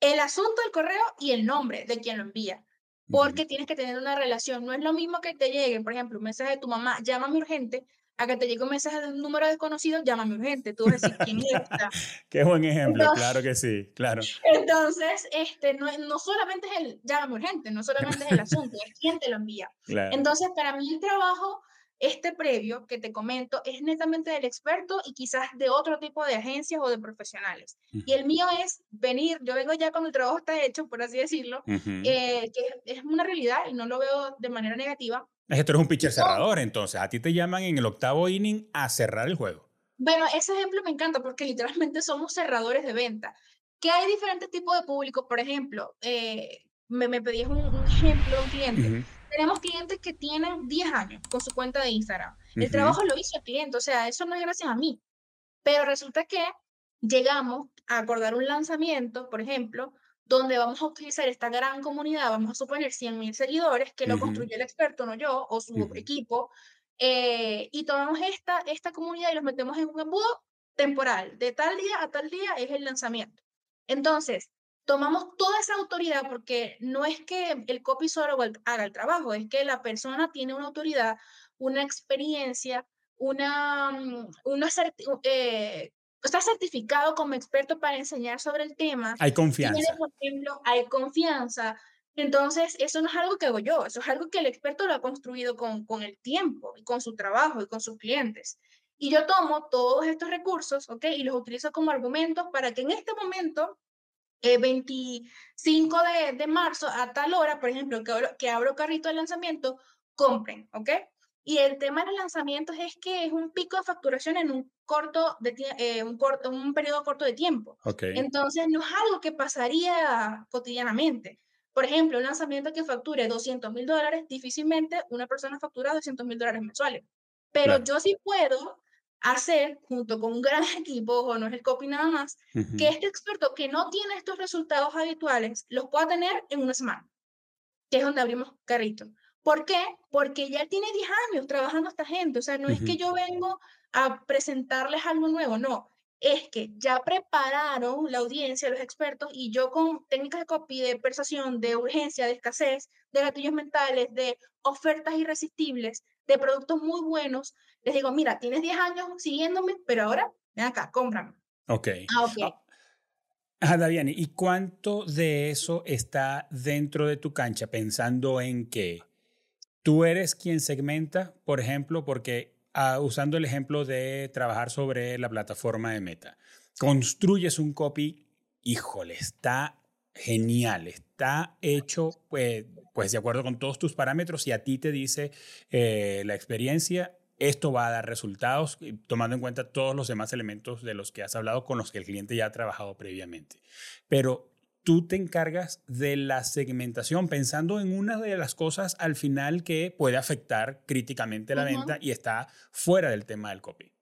El asunto del correo y el nombre de quien lo envía. Porque tienes que tener una relación. No es lo mismo que te llegue, por ejemplo, un mensaje de tu mamá, llámame urgente, a que te llegue un mensaje de un número desconocido, llámame urgente, tú vas a decir quién es Qué buen ejemplo, claro que sí, claro. Entonces, este, no, no solamente es el llámame urgente, no solamente es el asunto, es quién te lo envía. Entonces, para mí el trabajo Este previo que te comento es netamente del experto y quizás de otro tipo de agencias o de profesionales. Y el mío es venir, yo vengo ya cuando el trabajo está hecho, por así decirlo, eh, que es una realidad y no lo veo de manera negativa. Es que tú eres un pitcher cerrador, entonces a ti te llaman en el octavo inning a cerrar el juego. Bueno, ese ejemplo me encanta porque literalmente somos cerradores de venta. Que hay diferentes tipos de público, por ejemplo, eh, me, me pedías un, ejemplo de un cliente tenemos clientes que tienen 10 años con su cuenta de Instagram. El trabajo lo hizo el cliente, o sea, eso no es gracias a mí. Pero resulta que llegamos a acordar un lanzamiento, por ejemplo, donde vamos a utilizar esta gran comunidad, vamos a suponer 100 mil seguidores, que lo construyó el experto, no yo, o su equipo, eh, y tomamos esta, esta comunidad y los metemos en un embudo temporal. De tal día a tal día es el lanzamiento. Entonces, tomamos toda esa autoridad porque no es que el copy solo haga el trabajo, es que la persona tiene una autoridad, una experiencia, una, mm, una eh, está certificado como experto para enseñar sobre el tema. Hay confianza. por ejemplo, hay confianza. Entonces, eso no es algo que hago yo, eso es algo que el experto lo ha construido con, con el tiempo y con su trabajo y con sus clientes. Y yo tomo todos estos recursos, ¿ok? Y los utilizo como argumentos para que en este momento 25 de, de, marzo a tal hora, por ejemplo, que, que abro carrito de lanzamiento, compren, ¿ok? Y el tema de los lanzamientos es que es un pico de facturación en un corto, de, eh, un, corto un periodo corto de tiempo. Okay. Entonces, no es algo que pasaría cotidianamente. Por ejemplo, un lanzamiento que facture 200 mil dólares, difícilmente una persona factura 200 mil dólares mensuales. Pero yo sí puedo hacer, junto con un gran equipo, o no es el copy nada más, que este experto que no tiene estos resultados habituales los pueda tener en una semana, que es donde abrimos carrito. ¿Por qué? Porque ya tiene 10 años trabajando esta gente, o sea, no es que yo vengo a presentarles algo nuevo, no, es que ya prepararon la audiencia, los expertos, y yo con técnicas de copy, de persuasión, de urgencia, de escasez, de gatillos mentales, de ofertas irresistibles, de productos muy buenos, les digo, mira, tienes 10 años siguiéndome, pero ahora, ven acá, cómprame. Ok. Ah, ok. Ah, Daviani, ¿y cuánto de eso está dentro de tu cancha pensando en que tú eres quien segmenta, por ejemplo, porque ah, usando el ejemplo de trabajar sobre la plataforma de Meta, construyes un copy, híjole, está genial, está hecho pues, pues de acuerdo con todos tus parámetros y a ti te dice eh, la experiencia, esto va a dar resultados, tomando en cuenta todos los demás elementos de los que has hablado con los que el cliente ya ha trabajado previamente. Pero tú te encargas de la segmentación, pensando en una de las cosas al final que puede afectar críticamente la venta y está fuera del tema del copy.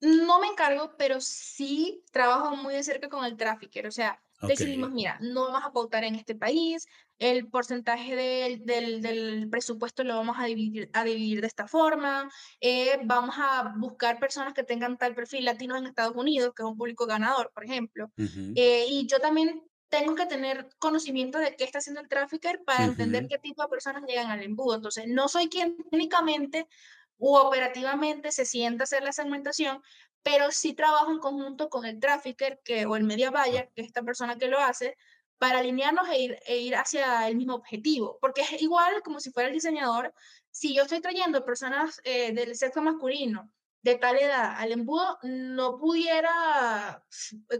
No me encargo, pero sí trabajo muy de cerca con el trafficker. O sea, decidimos, mira, no vamos a pautar en este país, el porcentaje del, del, del presupuesto lo vamos a dividir, a dividir de esta forma, eh, vamos a buscar personas que tengan tal perfil latinos en Estados Unidos, que es un público ganador, por ejemplo. Eh, y yo también tengo que tener conocimiento de qué está haciendo el trafficker para entender qué tipo de personas llegan al embudo. Entonces, no soy quien técnicamente u operativamente se sienta a hacer la segmentación, pero sí trabajo en conjunto con el trafficker que, o el media buyer, que es esta persona que lo hace, para alinearnos e ir, e ir hacia el mismo objetivo. Porque es igual como si fuera el diseñador. Si yo estoy trayendo personas eh, del sexo masculino de tal edad al embudo, no pudiera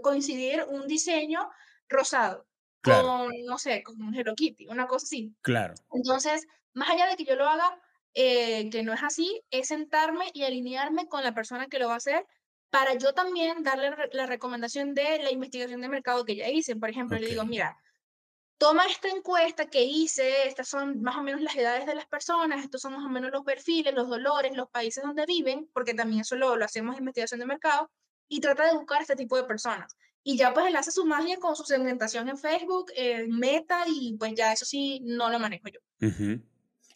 coincidir un diseño rosado con, no sé, con un Hello Kitty, una cosa así. Claro. Entonces, más allá de que yo lo haga, eh, que no es así, es sentarme y alinearme con la persona que lo va a hacer para yo también darle la recomendación de la investigación de mercado que ya hice. Por ejemplo, le digo, mira, toma esta encuesta que hice, estas son más o menos las edades de las personas, estos son más o menos los perfiles, los dolores, los países donde viven, porque también eso lo, lo hacemos en investigación de mercado, y trata de buscar este tipo de personas. Y ya pues él hace su magia con su segmentación en Facebook, en Meta, y pues ya eso sí no lo manejo yo.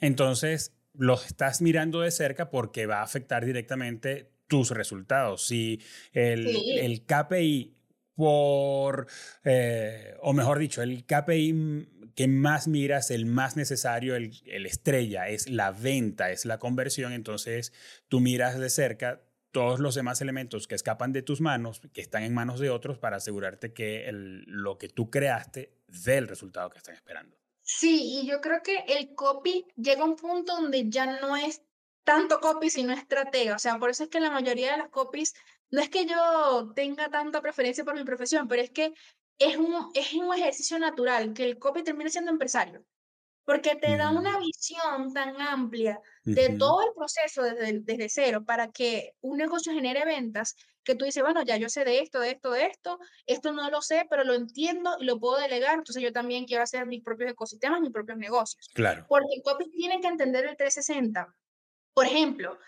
Entonces, los estás mirando de cerca porque va a afectar directamente tus resultados. Si el, el KPI por, eh, o mejor dicho, el KPI que más miras, el más necesario, el, el, estrella, es la venta, es la conversión, entonces tú miras de cerca todos los demás elementos que escapan de tus manos, que están en manos de otros, para asegurarte que el, lo que tú creaste dé el resultado que están esperando. Sí, y yo creo que el copy llega a un punto donde ya no es tanto copy sino estratega. O sea, por eso es que la mayoría de las copies, no es que yo tenga tanta preferencia por mi profesión, pero es que es un, es un ejercicio natural que el copy termine siendo empresario porque te da una mm. visión tan amplia de todo el proceso desde, desde cero para que un negocio genere ventas que tú dices, bueno, ya yo sé de esto, de esto, de esto, esto no lo sé, pero lo entiendo y lo puedo delegar, entonces yo también quiero hacer mis propios ecosistemas, mis propios negocios. Claro. Porque el copy tiene que entender el 360. Por ejemplo,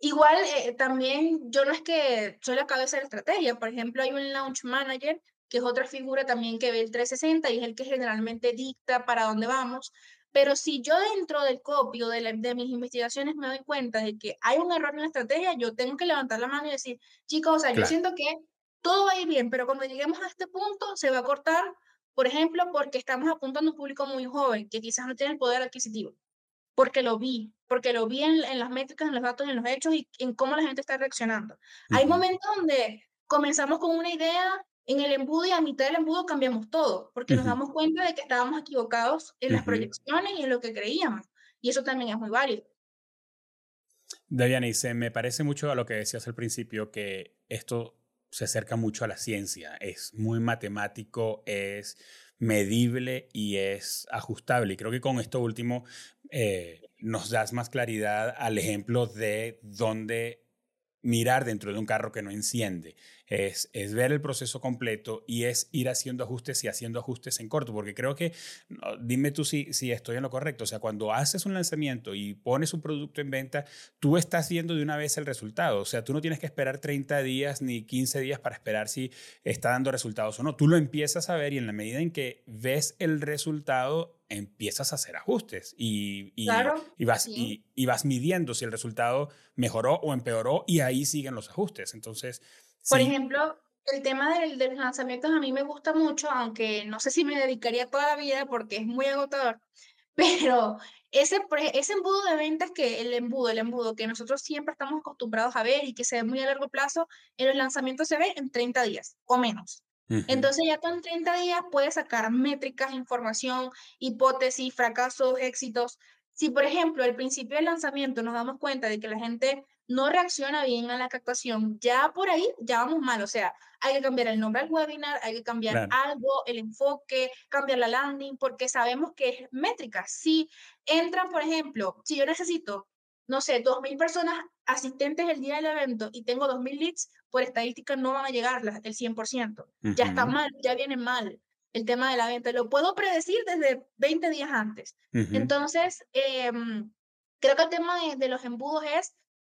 igual eh, también yo no es que soy la cabeza de la estrategia, por ejemplo, hay un launch manager que es otra figura también que ve el 360 y es el que generalmente dicta para dónde vamos, pero si yo dentro del copio de, de, mis investigaciones me doy cuenta de que hay un error en la estrategia, yo tengo que levantar la mano y decir, chicos, o sea, yo siento que todo va a ir bien, pero cuando lleguemos a este punto se va a cortar, por ejemplo, porque estamos apuntando a un público muy joven que quizás no tiene el poder adquisitivo, porque lo vi, porque lo vi en, en las métricas, en los datos, en los hechos y en cómo la gente está reaccionando. Hay momentos donde comenzamos con una idea en el embudo y a mitad del embudo cambiamos todo, porque nos damos cuenta de que estábamos equivocados en las proyecciones y en lo que creíamos. Y eso también es muy válido. Daviana, y se me parece mucho a lo que decías al principio, que esto se acerca mucho a la ciencia. Es muy matemático, es medible y es ajustable. Y creo que con esto último eh, nos das más claridad al ejemplo de dónde mirar dentro de un carro que no enciende, es, es, ver el proceso completo y es ir haciendo ajustes y haciendo ajustes en corto, porque creo que, dime tú si, si estoy en lo correcto, o sea, cuando haces un lanzamiento y pones un producto en venta, tú estás viendo de una vez el resultado, o sea, tú no tienes que esperar 30 días ni 15 días para esperar si está dando resultados o no, tú lo empiezas a ver y en la medida en que ves el resultado, empiezas a hacer ajustes y, y, vas, y, vas midiendo si el resultado mejoró o empeoró y ahí siguen los ajustes. Entonces, por ejemplo, el tema del, de los lanzamientos a mí me gusta mucho, aunque no sé si me dedicaría toda la vida porque es muy agotador, pero ese, ese embudo de ventas que el embudo, el embudo que nosotros siempre estamos acostumbrados a ver y que se ve muy a largo plazo, en los lanzamientos se ve en 30 días o menos. Entonces ya con 30 días puedes sacar métricas, información, hipótesis, fracasos, éxitos. Si, por ejemplo, al principio del lanzamiento nos damos cuenta de que la gente no reacciona bien a la captación, ya por ahí ya vamos mal. O sea, hay que cambiar el nombre al webinar, hay que cambiar algo, el enfoque, cambiar la landing, porque sabemos que es métrica. Si entran, por ejemplo, si yo necesito no sé, 2.000 personas asistentes el día del evento y tengo 2.000 leads, por estadística no van a llegar el 100%. Ya está mal, ya viene mal el tema de la venta. Lo puedo predecir desde 20 días antes. Entonces, em, creo que el tema de, los embudos es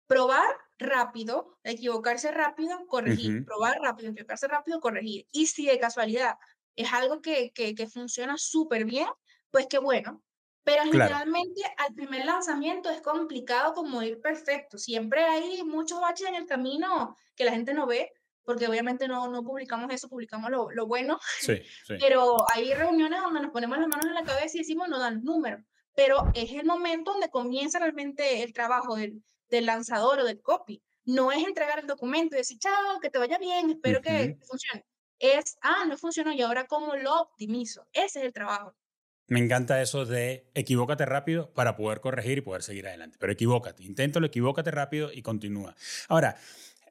probar rápido, equivocarse rápido, corregir, probar rápido, equivocarse rápido, corregir. Y si de casualidad es algo que, que, que funciona súper bien, pues qué bueno, pero generalmente al primer lanzamiento es complicado como ir perfecto. Siempre hay muchos baches en el camino que la gente no ve, porque obviamente no, no publicamos eso, publicamos lo, lo bueno. Sí, sí. Pero hay reuniones donde nos ponemos las manos en la cabeza y decimos, no dan números. Pero es el momento donde comienza realmente el trabajo del, del lanzador o del copy. No es entregar el documento y decir, chao, que te vaya bien, espero que funcione. Es, ah, no funcionó y ahora cómo lo optimizo. Ese es el trabajo. Me encanta eso de equivócate rápido para poder corregir y poder seguir adelante. Pero equivócate, inténtalo, equivócate rápido y continúa. Ahora,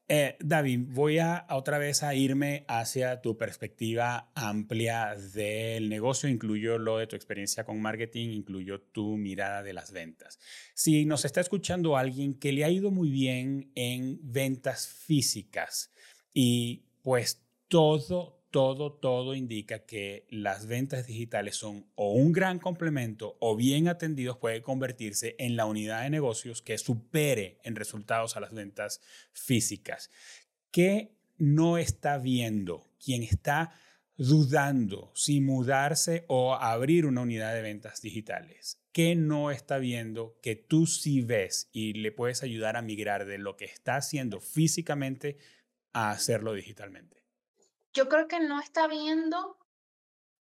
eh, David, voy a, otra vez a irme hacia tu perspectiva amplia del negocio, incluyo lo de tu experiencia con marketing, incluyo tu mirada de las ventas. Si nos está escuchando alguien que le ha ido muy bien en ventas físicas y pues todo, todo, todo indica que las ventas digitales son o un gran complemento o bien atendidos puede convertirse en la unidad de negocios que supere en resultados a las ventas físicas. ¿Qué no está viendo quien está dudando si mudarse o abrir una unidad de ventas digitales? ¿Qué no está viendo que tú sí ves y le puedes ayudar a migrar de lo que está haciendo físicamente a hacerlo digitalmente? Yo creo que no está viendo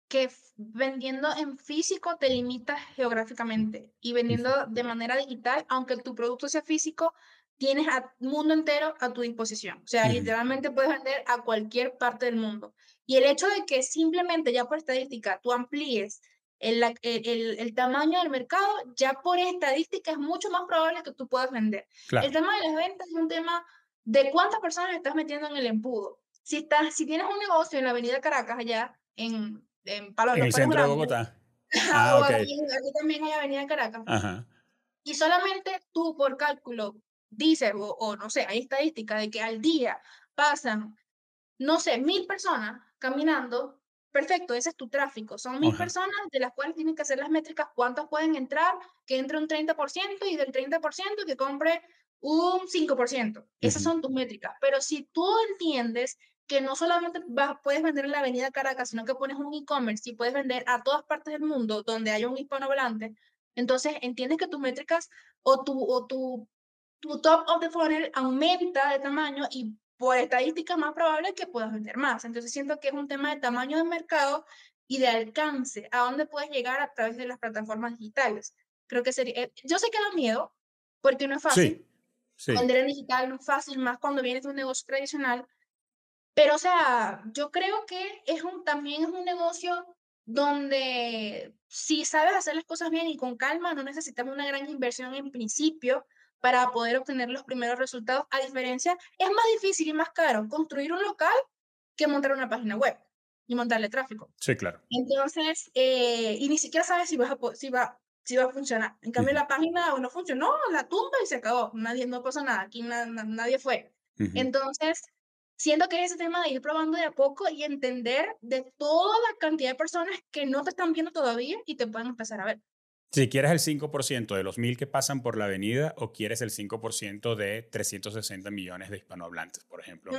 que vendiendo en físico te limitas geográficamente y vendiendo de manera digital, aunque tu producto sea físico, tienes al mundo entero a tu disposición. O sea, literalmente puedes vender a cualquier parte del mundo. Y el hecho de que simplemente ya por estadística tú amplíes el, el, el, tamaño del mercado, ya por estadística es mucho más probable que tú puedas vender. El tema de las ventas es un tema de cuántas personas estás metiendo en el embudo. Si, estás, si tienes un negocio en la avenida Caracas, allá en, en Palo En el centro de Bogotá. Ah, okay. aquí, también hay avenida Caracas. Ajá. Y solamente tú por cálculo dices, o, o no sé, hay estadística de que al día pasan, no sé, mil personas caminando perfecto, ese es tu tráfico. Son mil personas de las cuales tienen que hacer las métricas, cuántas pueden entrar, que entre un 30% y del 30% que compre un 5%. Esas son tus métricas. Pero si tú entiendes que no solamente vas, puedes vender en la avenida Caracas, sino que pones un e-commerce y puedes vender a todas partes del mundo donde haya un hispanohablante, entonces entiendes que tus métricas o tu, o tu, tu top of the funnel aumenta de tamaño y por estadística más probable que puedas vender más. Entonces siento que es un tema de tamaño de mercado y de alcance, a dónde puedes llegar a través de las plataformas digitales. Creo que sería, eh, yo sé que da miedo, porque no es fácil. Vender en digital no es fácil, más cuando vienes de un negocio tradicional. Pero, o sea, yo creo que es un, también es un negocio donde si sabes hacer las cosas bien y con calma, no necesitamos una gran inversión en principio, para poder obtener los primeros resultados. A diferencia, es más difícil y más caro construir un local que montar una página web y montarle tráfico. Sí, claro. Entonces, eh, y ni siquiera sabes si, vas a, si, va, si va a funcionar. En cambio, la página no funcionó, la tumba y se acabó. Nadie, no pasó nada, aquí nadie fue. Entonces, siento que es ese tema de ir probando de a poco y entender de toda la cantidad de personas que no te están viendo todavía y te pueden empezar a ver. Si quieres el 5% de los mil que pasan por la avenida o quieres el 5% de 360 millones de hispanohablantes, por ejemplo,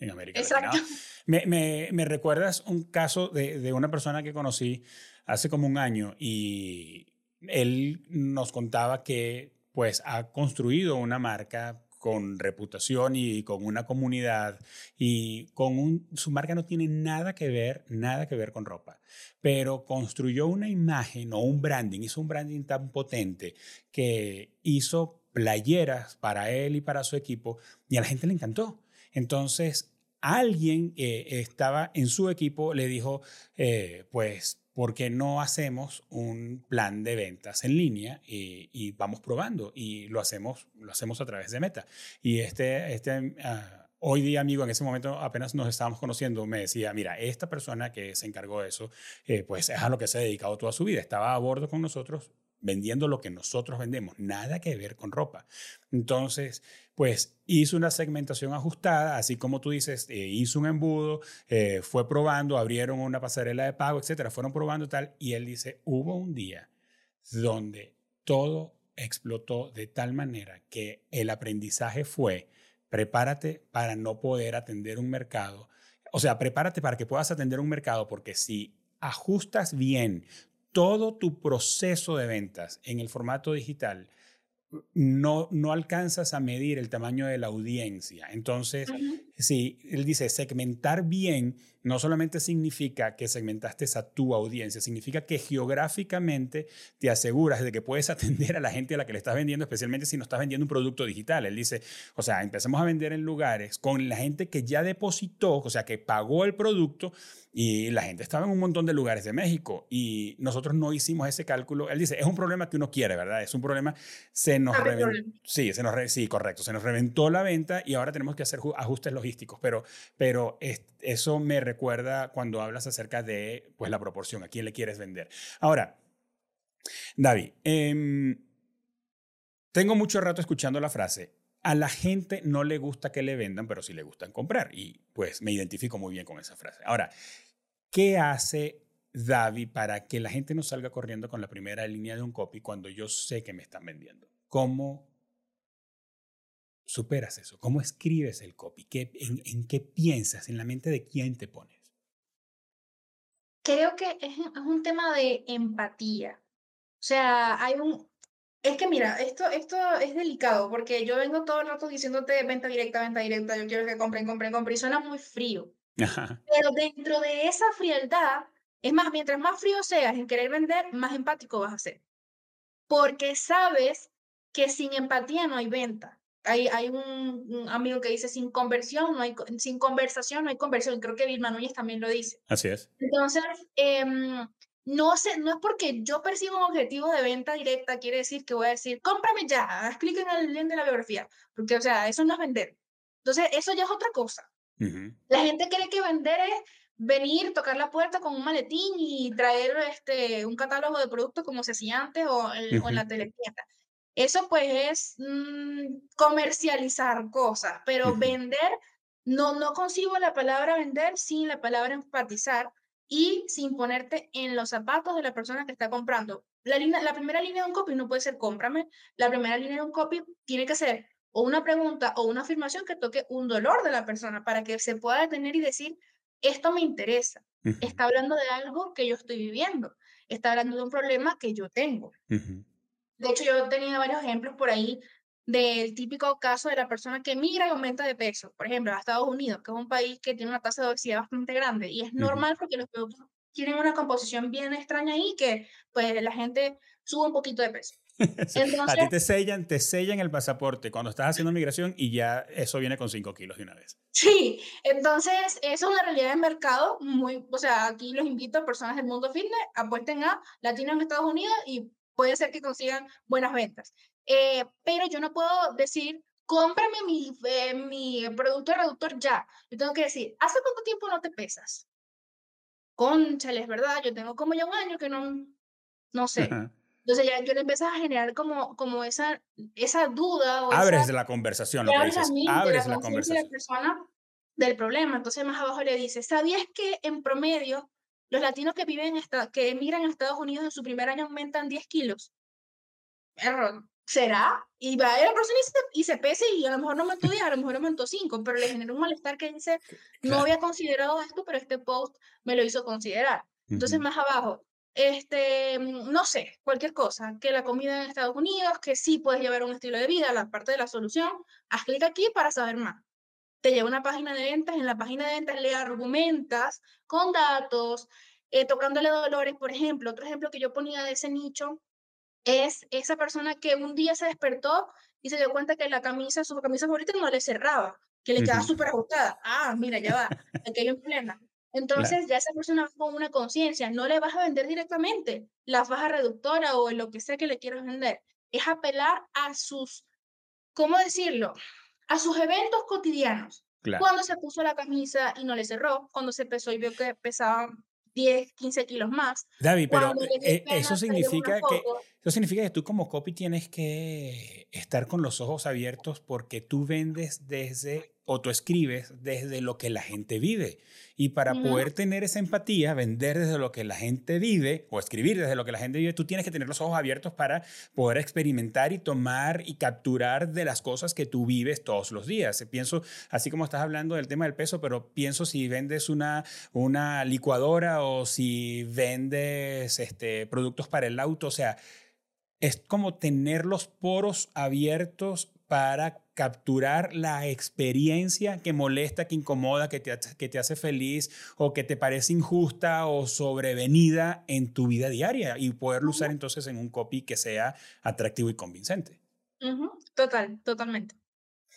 en América Latina. Me, me, me, recuerdas un caso de, de, una persona que conocí hace como un año y él nos contaba que pues ha construido una marca con reputación y con una comunidad y con su marca no tiene nada que ver, nada que ver con ropa, pero construyó una imagen o un branding, hizo un branding tan potente que hizo playeras para él y para su equipo y a la gente le encantó. Entonces, alguien eh, estaba en su equipo, le dijo, eh, pues ¿por qué no hacemos un plan de ventas en línea y, vamos probando y lo hacemos, lo hacemos a través de Meta? Y este, este ah, hoy día, amigo, en ese momento apenas nos estábamos conociendo, me decía, mira, esta persona que se encargó de eso, eh, pues es a lo que se ha dedicado toda su vida, estaba a bordo con nosotros vendiendo lo que nosotros vendemos, nada que ver con ropa. Entonces, pues hizo una segmentación ajustada, así como tú dices, eh, hizo un embudo, eh, fue probando, abrieron una pasarela de pago, etcétera, fueron probando tal, y él dice, hubo un día donde todo explotó de tal manera que el aprendizaje fue, prepárate para no poder atender un mercado, o sea, prepárate para que puedas atender un mercado, porque si ajustas bien todo tu proceso de ventas en el formato digital, no, no alcanzas a medir el tamaño de la audiencia. Entonces, sí, él dice, segmentar bien no solamente significa que segmentaste a tu audiencia, significa que geográficamente te aseguras de que puedes atender a la gente a la que le estás vendiendo, especialmente si no estás vendiendo un producto digital. Él dice, o sea, empecemos a vender en lugares con la gente que ya depositó, o sea, que pagó el producto y la gente estaba en un montón de lugares de México y nosotros no hicimos ese cálculo. Él dice, es un problema que uno quiere, ¿verdad? Es un problema, se nos reventó, sí, se nos sí, correcto, se nos reventó la venta y ahora tenemos que hacer ajustes logísticos, pero, pero eso me recuerda cuando hablas acerca de pues, la proporción, a quién le quieres vender. Ahora, David, em, tengo mucho rato escuchando la frase, a la gente no le gusta que le vendan, pero sí le gustan comprar. Y pues me identifico muy bien con esa frase. Ahora, ¿qué hace David para que la gente no salga corriendo con la primera línea de un copy cuando yo sé que me están vendiendo? ¿Cómo superas eso? ¿Cómo escribes el copy? ¿Qué, en, qué piensas? ¿En la mente de quién te pones? Creo que es, un tema de empatía. O sea, hay un... Es que mira, esto, esto es delicado porque yo vengo todo el rato diciéndote venta directa, venta directa, yo quiero que compren, compren, compren, y suena muy frío. Pero dentro de esa frialdad, es más, mientras más frío seas en querer vender, más empático vas a ser. Porque sabes que sin empatía no hay venta hay, hay un, amigo que dice, sin conversión, no hay, sin conversación no hay conversión. Creo que Vilma Núñez también lo dice. Así es. Entonces, em, no, sé, no es porque yo persigo un objetivo de venta directa, quiere decir que voy a decir, cómprame ya, haz clic en el link de la biografía, porque, o sea, eso no es vender. Entonces, eso ya es otra cosa. La gente cree que vender es venir, tocar la puerta con un maletín y traer este, un catálogo de productos como se hacía antes o, en la teletienda. Eso pues es mm, comercializar cosas, pero vender, no, no concibo la palabra vender sin la palabra enfatizar y sin ponerte en los zapatos de la persona que está comprando. La, la primera línea de un copy no puede ser cómprame, la primera línea de un copy tiene que ser o una pregunta o una afirmación que toque un dolor de la persona para que se pueda detener y decir, esto me interesa, está hablando de algo que yo estoy viviendo, está hablando de un problema que yo tengo. De hecho, yo he tenido varios ejemplos por ahí del típico caso de la persona que migra y aumenta de peso, por ejemplo, a Estados Unidos, que es un país que tiene una tasa de obesidad bastante grande y es normal porque los productos tienen una composición bien extraña ahí que pues la gente sube un poquito de peso. a ti te sellan, te sellan el pasaporte cuando estás haciendo migración y ya eso viene con 5 kilos de una vez. Sí, entonces eso es una realidad de mercado muy, o sea, aquí los invito a personas del mundo fitness, apuesten a latinos en Estados Unidos y puede ser que consigan buenas ventas. Eh, pero yo no puedo decir, cómprame mi, eh, mi producto reductor ya. Yo tengo que decir, ¿hace cuánto tiempo no te pesas? Conchales, ¿verdad? Yo tengo como ya un año que no, no sé. Entonces ya yo le empiezo a generar como, como esa, esa duda. O abres la conversación, lo que dices. Abres la, conversación. De la persona del problema. Entonces más abajo le dice, ¿sabías que en promedio los latinos que viven, esta, que emigran a Estados Unidos en su primer año aumentan 10 kilos? Error. ¿Será? Y va a la persona y se, y pese y a lo mejor no aumentó 10, a lo mejor aumentó 5, pero le genera un malestar que dice, no había considerado esto, pero este post me lo hizo considerar. Entonces, más abajo, este, no sé, cualquier cosa, que la comida en Estados Unidos, que sí puedes llevar un estilo de vida, la parte de la solución, haz clic aquí para saber más. Te lleva una página de ventas, en la página de ventas le argumentas con datos, eh, tocándole dolores, por ejemplo, otro ejemplo que yo ponía de ese nicho es esa persona que un día se despertó y se dio cuenta que la camisa, su camisa favorita no le cerraba, que le quedaba súper ajustada. Ah, mira, ya va, aquí hay un problema. Entonces ya esa persona va con una conciencia, no le vas a vender directamente la faja reductora o lo que sea que le quieras vender, es apelar a sus, ¿cómo decirlo? A sus eventos cotidianos. Cuando se puso la camisa y no le cerró, cuando se pesó y vio que pesaba 10, 15 kilos más. David, pero eh, eso significa que eso significa que tú como copy tienes que estar con los ojos abiertos porque tú vendes desde o tú escribes desde lo que la gente vive. Y para poder tener esa empatía, vender desde lo que la gente vive o escribir desde lo que la gente vive, tú tienes que tener los ojos abiertos para poder experimentar y tomar y capturar de las cosas que tú vives todos los días. Pienso, así como estás hablando del tema del peso, pero pienso si vendes una, una licuadora o si vendes este, productos para el auto, o sea, es como tener los poros abiertos para capturar la experiencia que molesta, que incomoda, que te, que te hace feliz o que te parece injusta o sobrevenida en tu vida diaria y poderlo usar entonces en un copy que sea atractivo y convincente. Total, totalmente.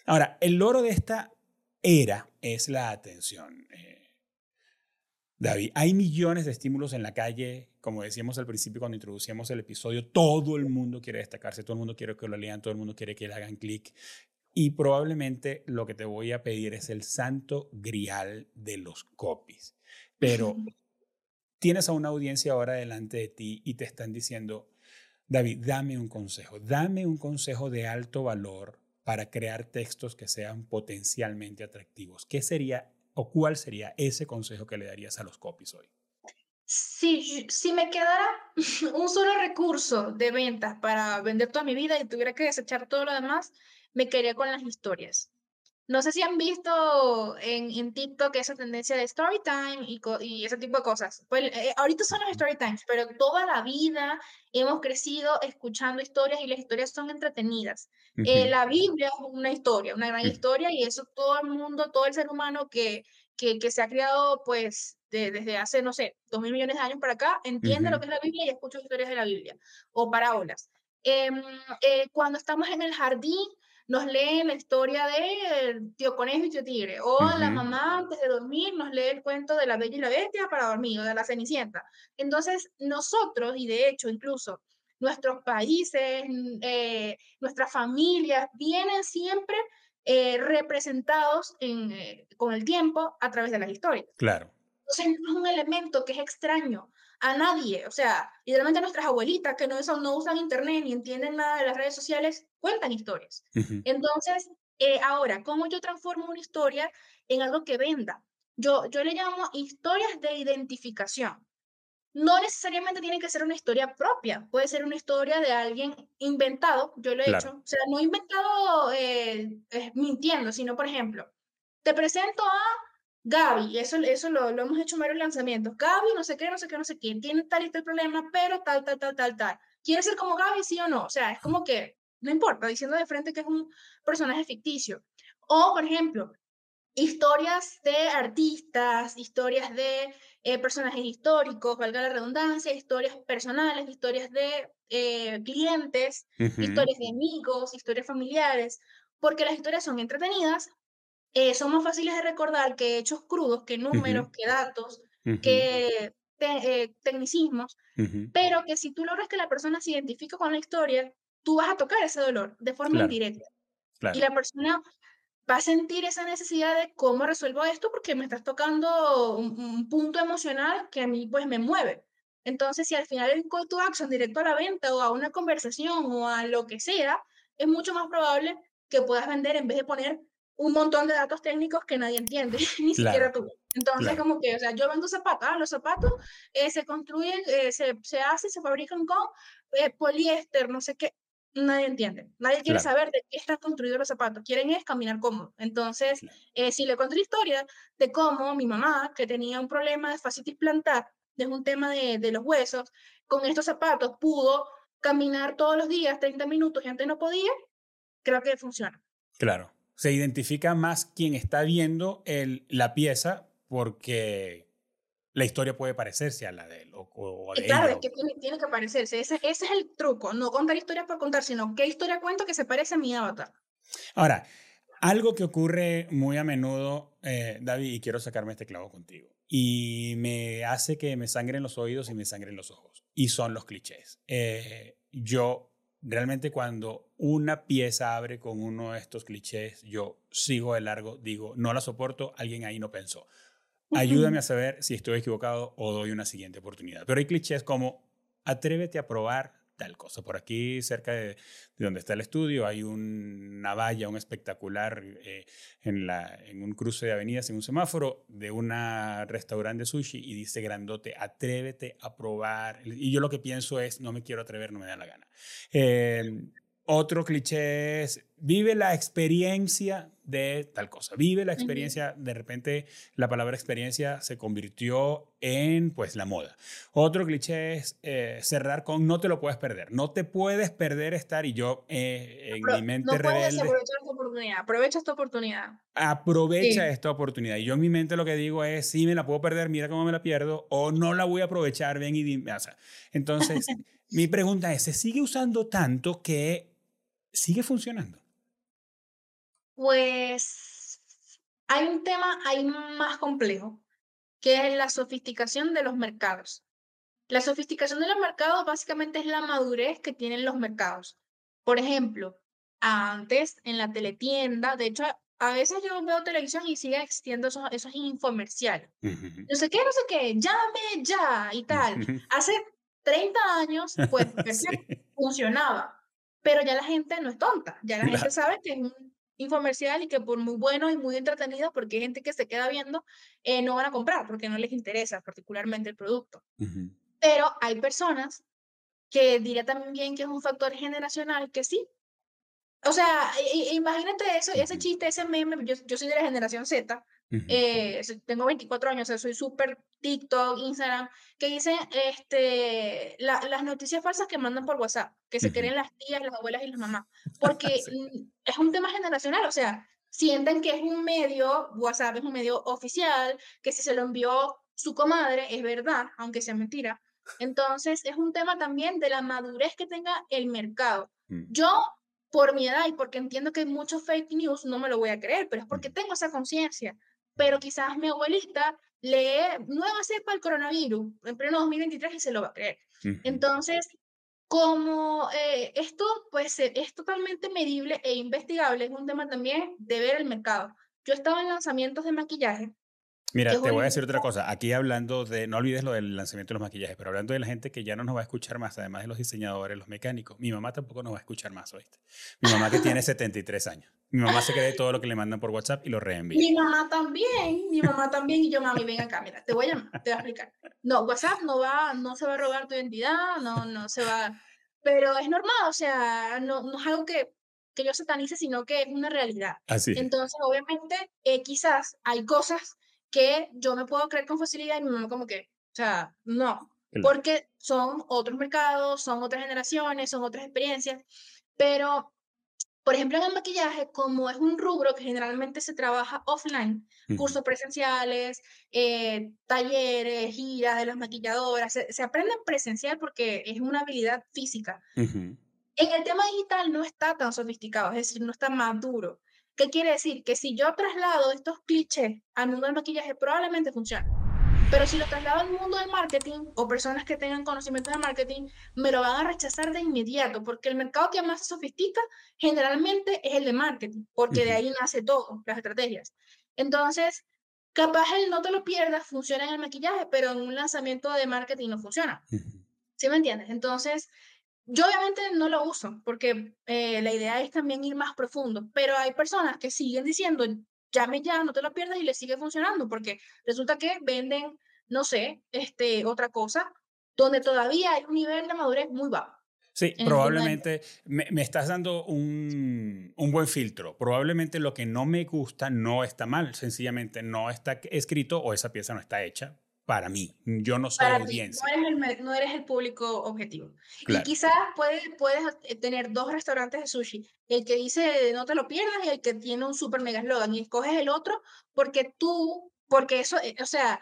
Ahora, el loro de esta era es la atención. Eh, David, hay millones de estímulos en la calle, como decíamos al principio cuando introducíamos el episodio, todo el mundo quiere destacarse, todo el mundo quiere que lo lean, todo el mundo quiere que le hagan clic. Y probablemente lo que te voy a pedir es el santo grial de los copies. Pero tienes a una audiencia ahora delante de ti y te están diciendo, David, dame un consejo, dame un consejo de alto valor para crear textos que sean potencialmente atractivos. ¿Qué sería o cuál sería ese consejo que le darías a los copies hoy? Si, si me quedara un solo recurso de ventas para vender toda mi vida y tuviera que desechar todo lo demás, me quería con las historias. No sé si han visto en, en TikTok esa tendencia de story time y, y ese tipo de cosas. Pues eh, ahorita son los story times, pero toda la vida hemos crecido escuchando historias y las historias son entretenidas. Eh, la Biblia es una historia, una gran historia y eso todo el mundo, todo el ser humano que, que, que se ha criado pues desde hace, no sé, dos mil millones de años para acá, entiende lo que es la Biblia y escucha historias de la Biblia o parábolas. Em, eh, cuando estamos en el jardín, nos leen la historia de Tío Conejo y Tío Tigre, o la mamá antes de dormir nos lee el cuento de la Bella y la Bestia para dormir, o de la Cenicienta. Entonces, nosotros, y de hecho incluso nuestros países, eh, nuestras familias, vienen siempre eh, representados en, eh, con el tiempo a través de las historias. Claro. Entonces, no es un elemento que es extraño a nadie. O sea, literalmente nuestras abuelitas que no, no usan internet ni entienden nada de las redes sociales, cuentan historias. Entonces, eh, ahora, ¿cómo yo transformo una historia en algo que venda? Yo, yo le llamo historias de identificación. No necesariamente tiene que ser una historia propia, puede ser una historia de alguien inventado, yo lo he hecho, o sea, no inventado eh, mintiendo, sino, por ejemplo, te presento a Gaby, eso, eso lo, lo hemos hecho en varios lanzamientos. Gaby, no sé qué, no sé qué, no sé quién, tiene tal y tal problema, pero tal, tal, tal, tal, tal. ¿Quiere ser como Gaby, sí o no? O sea, es como que, no importa, diciendo de frente que es un personaje ficticio. O, por ejemplo, historias de artistas, historias de eh, personajes históricos, valga la redundancia, historias personales, historias de eh, clientes, historias de amigos, historias familiares, porque las historias son entretenidas, eh, son más fáciles de recordar que hechos crudos, que números, que datos, que tecnicismos, pero que si tú logras que la persona se identifique con la historia, tú vas a tocar ese dolor de forma indirecta. Y la persona va a sentir esa necesidad de cómo resuelvo esto porque me estás tocando un, punto emocional que a mí pues me mueve. Entonces, si al final el call to action directo a la venta o a una conversación o a lo que sea, es mucho más probable que puedas vender en vez de poner un montón de datos técnicos que nadie entiende, ni siquiera tú. Entonces, como que, o sea, yo vendo zapatos, ah, los zapatos eh, se construyen, eh, se, se hacen, se fabrican con eh, poliéster, no sé qué, nadie entiende. Nadie quiere saber de qué están construidos los zapatos, quieren es caminar cómodo. Entonces, si le conté la historia de cómo mi mamá, que tenía un problema de fascitis plantar, de un tema de, de los huesos, con estos zapatos pudo caminar todos los días 30 minutos y antes no podía, creo que funciona. Claro se identifica más quien está viendo el, la pieza porque la historia puede parecerse a la de él. O, claro, es que tiene, que parecerse. Ese, ese, es el truco. No contar historias por contar, sino qué historia cuento que se parece a mi avatar. Ahora, algo que ocurre muy a menudo, eh, David, y quiero sacarme este clavo contigo, y me hace que me sangren los oídos y me sangren los ojos, y son los clichés. Eh, yo realmente cuando una pieza abre con uno de estos clichés, yo sigo de largo, digo, no la soporto, alguien ahí no pensó. Ayúdame a saber si estoy equivocado o doy una siguiente oportunidad. Pero hay clichés como, atrévete a probar tal cosa. Por aquí, cerca de, donde está el estudio, hay una valla, un espectacular eh, en, la, en un cruce de avenidas, en un semáforo, de un restaurante de sushi y dice grandote, atrévete a probar. Y yo lo que pienso es, no me quiero atrever, no me da la gana. Eh, otro cliché es, vive la experiencia de tal cosa, vive la experiencia, de repente la palabra experiencia se convirtió en pues la moda. Otro cliché es eh, cerrar con no te lo puedes perder, no te puedes perder estar y yo eh, en mi mente no Puedes aprovechar esta oportunidad, aprovecha esta oportunidad. Aprovecha esta oportunidad y yo en mi mente lo que digo es, sí me la puedo perder, mira cómo me la pierdo o no la voy a aprovechar, ven y dime, o sea, entonces... mi pregunta es, ¿se sigue usando tanto que sigue funcionando? Pues hay un tema ahí más complejo, que es la sofisticación de los mercados. La sofisticación de los mercados básicamente es la madurez que tienen los mercados. Por ejemplo, antes en la teletienda, de hecho, a veces yo veo televisión y sigue existiendo esos, esos infomerciales. No sé qué, no sé qué, llame ya y tal. Hace 30 años, pues, funcionaba. Pero ya la gente no es tonta, ya la gente sabe que es un infomercial y que por muy bueno y muy entretenido, porque hay gente que se queda viendo, eh, no van a comprar porque no les interesa particularmente el producto. Pero hay personas que diría también que es un factor generacional que sí. O sea, imagínate eso, ese chiste, ese meme, yo, yo soy de la generación Z, eh, tengo 24 años, soy súper TikTok, Instagram, que dicen este, las noticias falsas que mandan por WhatsApp, que se creen las tías, las abuelas y las mamás, porque es un tema generacional, o sea, sienten que es un medio, WhatsApp es un medio oficial, que si se lo envió su comadre es verdad, aunque sea mentira. Entonces, es un tema también de la madurez que tenga el mercado. Mm. Yo por mi edad y porque entiendo que hay muchos fake news, no me lo voy a creer, pero es porque tengo esa conciencia. Pero quizás mi abuelita lee nueva cepa el coronavirus en pleno 2023 y se lo va a creer. Entonces, como eh, esto pues e, es totalmente medible e investigable, es un tema también de ver el mercado. Yo estaba en lanzamientos de maquillaje Mira, te voy a decir otra cosa. Aquí hablando de, no olvides lo del lanzamiento de los maquillajes, pero hablando de la gente que ya no nos va a escuchar más, además de los diseñadores, los mecánicos, mi mamá tampoco nos va a escuchar más, ¿oíste? Mi mamá que tiene 73 años. Mi mamá se cree todo lo que le mandan por WhatsApp y lo reenvía. Mi mamá también, mi mamá también, y yo, mami, ven acá, mira, te voy a llamar, te voy a explicar. No, WhatsApp no va, no se va a robar tu identidad, no, no se va, pero es normal, o sea, no, no es algo que, que yo satanice, sino que es una realidad. Así. Entonces, obviamente, eh, quizás hay cosas que yo me puedo creer con facilidad y mi mamá como que, o sea, no, porque son otros mercados, son otras generaciones, son otras experiencias, pero, por ejemplo, en el maquillaje, como es un rubro que generalmente se trabaja offline, cursos presenciales, eh, talleres, giras de las maquilladoras, se, se aprende presencial porque es una habilidad física. En el tema digital no está tan sofisticado, es decir, no está más duro. ¿Qué quiere decir? Que si yo traslado estos clichés al mundo del maquillaje, probablemente funcione. Pero si lo traslado al mundo del marketing o personas que tengan conocimientos de marketing, me lo van a rechazar de inmediato, porque el mercado que más se sofistica generalmente es el de marketing, porque de ahí nace todo, las estrategias. Entonces, capaz el no te lo pierdas funciona en el maquillaje, pero en un lanzamiento de marketing no funciona. ¿Sí me entiendes? Entonces, yo obviamente no lo uso porque eh, la idea es también ir más profundo, pero hay personas que siguen diciendo, llame ya, no te lo pierdas y le sigue funcionando porque resulta que venden, no sé, este, otra cosa donde todavía hay un nivel de madurez muy bajo. Sí, probablemente me, me, estás dando un, un, buen filtro. Probablemente lo que no me gusta no está mal, sencillamente no está escrito o esa pieza no está hecha para mí. Yo no soy audiencia. no, eres el, no, eres el, público objetivo. Y quizás puedes, puedes eh, tener dos restaurantes de sushi. El que dice no te lo pierdas y el que tiene un super mega slogan. Y escoges el otro porque tú, porque eso, eh, o sea,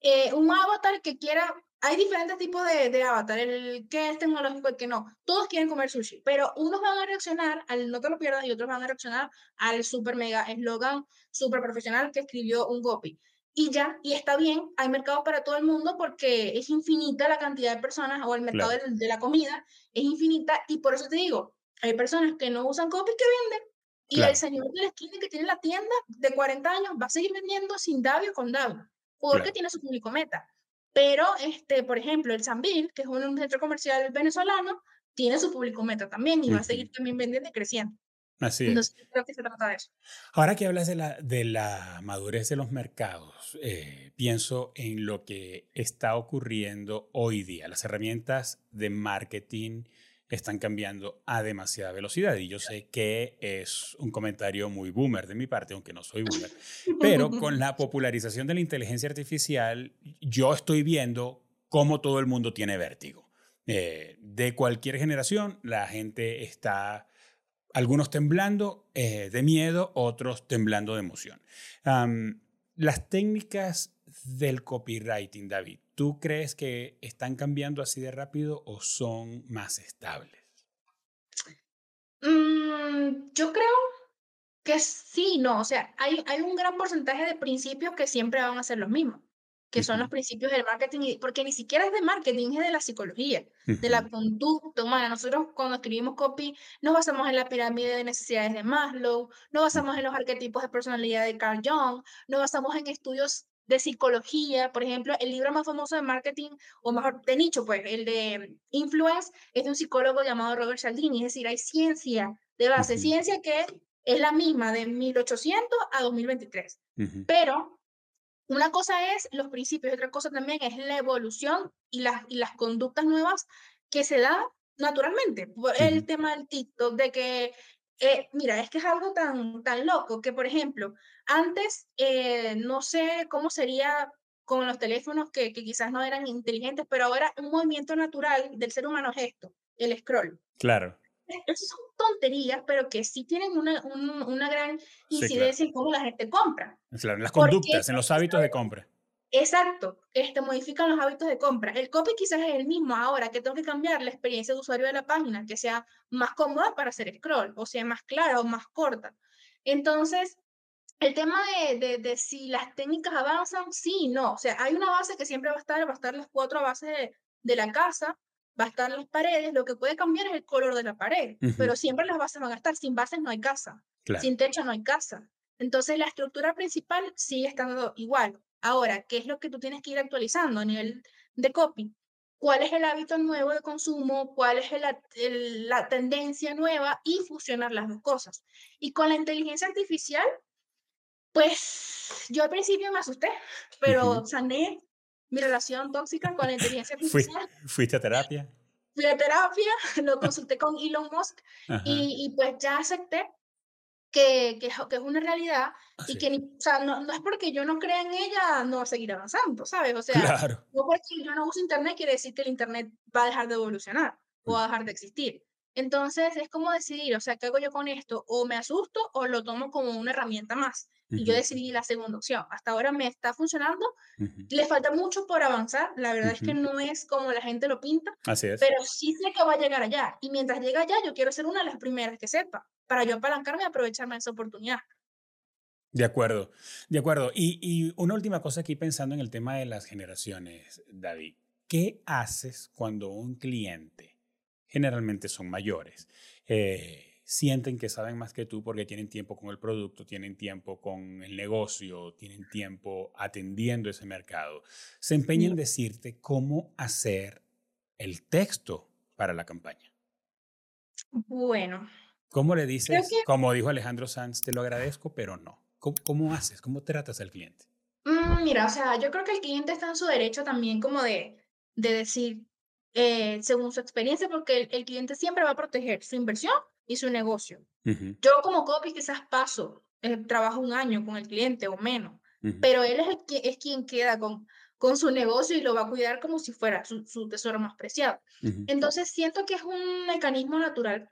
eh, un avatar que quiera. Hay diferentes tipos de, de avatar, el que es tecnológico y el que no. Todos quieren comer sushi, pero unos van a reaccionar al no te lo pierdas y otros van a reaccionar al super mega eslogan super profesional que escribió un Gopi y ya, y está bien, hay mercado para todo el mundo porque es infinita la cantidad de personas o el mercado de, la comida es infinita y por eso te digo, hay personas que no usan copies que venden y el señor de la esquina que tiene la tienda de 40 años va a seguir vendiendo sin Davio con Davio porque tiene su público meta. Pero, este, por ejemplo, el Sambil, que es un centro comercial venezolano, tiene su público meta también y va a seguir también vendiendo y creciendo. Así es. creo que se trata de eso. Ahora que hablas de la, de la madurez de los mercados, eh, pienso en lo que está ocurriendo hoy día. Las herramientas de marketing están cambiando a demasiada velocidad y yo sé que es un comentario muy boomer de mi parte, aunque no soy boomer, pero con la popularización de la inteligencia artificial, yo estoy viendo cómo todo el mundo tiene vértigo. Eh, de cualquier generación, la gente está algunos temblando eh, de miedo, otros temblando de emoción. las técnicas del copywriting, David, ¿tú crees que están cambiando así de rápido o son más estables? Mm, yo creo que sí, no, o sea, hay, hay un gran porcentaje de principios que siempre van a ser los mismos que son los principios del marketing, porque ni siquiera es de marketing, es de la psicología, de la conducta humana. Nosotros cuando escribimos copy nos basamos en la pirámide de necesidades de Maslow, nos basamos en los arquetipos de personalidad de Carl Jung, nos basamos en estudios de psicología, por ejemplo, el libro más famoso de marketing, o mejor, de nicho, pues, el de Influence, es de un psicólogo llamado Robert Cialdini, es decir, hay ciencia de base, ciencia que es la misma de 1800 a 2023, pero una cosa es los principios, otra cosa también es la evolución y las, y las conductas nuevas que se da naturalmente. El tema del TikTok, de que, eh, mira, es que es algo tan, tan loco que, por ejemplo, antes, eh, no sé cómo sería con los teléfonos que, que, quizás no eran inteligentes, pero ahora un movimiento natural del ser humano es esto, el scroll. Claro son tonterías, pero que sí tienen una, una gran incidencia en cómo la gente compra. En las conductas, en los hábitos de compra. Exacto, este, modifican los hábitos de compra. El copy quizás es el mismo ahora, que tengo que cambiar la experiencia de usuario de la página, que sea más cómoda para hacer scroll, o sea, más clara o más corta. Entonces, el tema de, de, si las técnicas avanzan, sí, no. O sea, hay una base que siempre va a estar, va a estar las cuatro bases de, de la casa, va a estar las paredes, lo que puede cambiar es el color de la pared, pero siempre las bases van a estar. Sin bases no hay casa, sin techo no hay casa. Entonces, la estructura principal sigue estando igual. Ahora, ¿qué es lo que tú tienes que ir actualizando a nivel de copy? ¿Cuál es el hábito nuevo de consumo? ¿Cuál es la tendencia nueva? Y fusionar las dos cosas. Y con la inteligencia artificial, pues yo al principio me asusté, pero sané mi relación tóxica con la inteligencia artificial. ¿Fuiste a terapia? Fui a terapia, lo consulté con Elon Musk y, y, pues ya acepté que, que, que es una realidad y que o sea, no, no, es porque yo no crea en ella, no va a seguir avanzando, ¿sabes? O sea, claro. no porque yo no uso Internet quiere decir que el Internet va a dejar de evolucionar o va a dejar de existir. Entonces es como decidir, o sea, ¿qué hago yo con esto? O me asusto o lo tomo como una herramienta más. Y yo decidí la segunda opción. Hasta ahora me está funcionando. Le falta mucho por avanzar. La verdad es que no es como la gente lo pinta. Así es. Pero sí sé que va a llegar allá. Y mientras llega allá, yo quiero ser una de las primeras que sepa para yo apalancarme y aprovecharme de esa oportunidad. De acuerdo, de acuerdo. Y, y, una última cosa aquí pensando en el tema de las generaciones, David. ¿Qué haces cuando un cliente, generalmente son mayores, eh, sienten que saben más que tú porque tienen tiempo con el producto, tienen tiempo con el negocio, tienen tiempo atendiendo ese mercado? Se empeñan en decirte cómo hacer el texto para la campaña. Bueno, ¿Cómo le dices, como dijo Alejandro Sanz, te lo agradezco, pero no? ¿Cómo, haces? ¿Cómo tratas al cliente? Mm, mira, o sea, yo creo que el cliente está en su derecho también como de, de decir, eh, según su experiencia, porque el, cliente siempre va a proteger su inversión y su negocio. Yo como copy quizás paso, eh, trabajo un año con el cliente o menos, pero él es, el, es quien queda con, con su negocio y lo va a cuidar como si fuera su, su tesoro más preciado. Entonces siento que es un mecanismo natural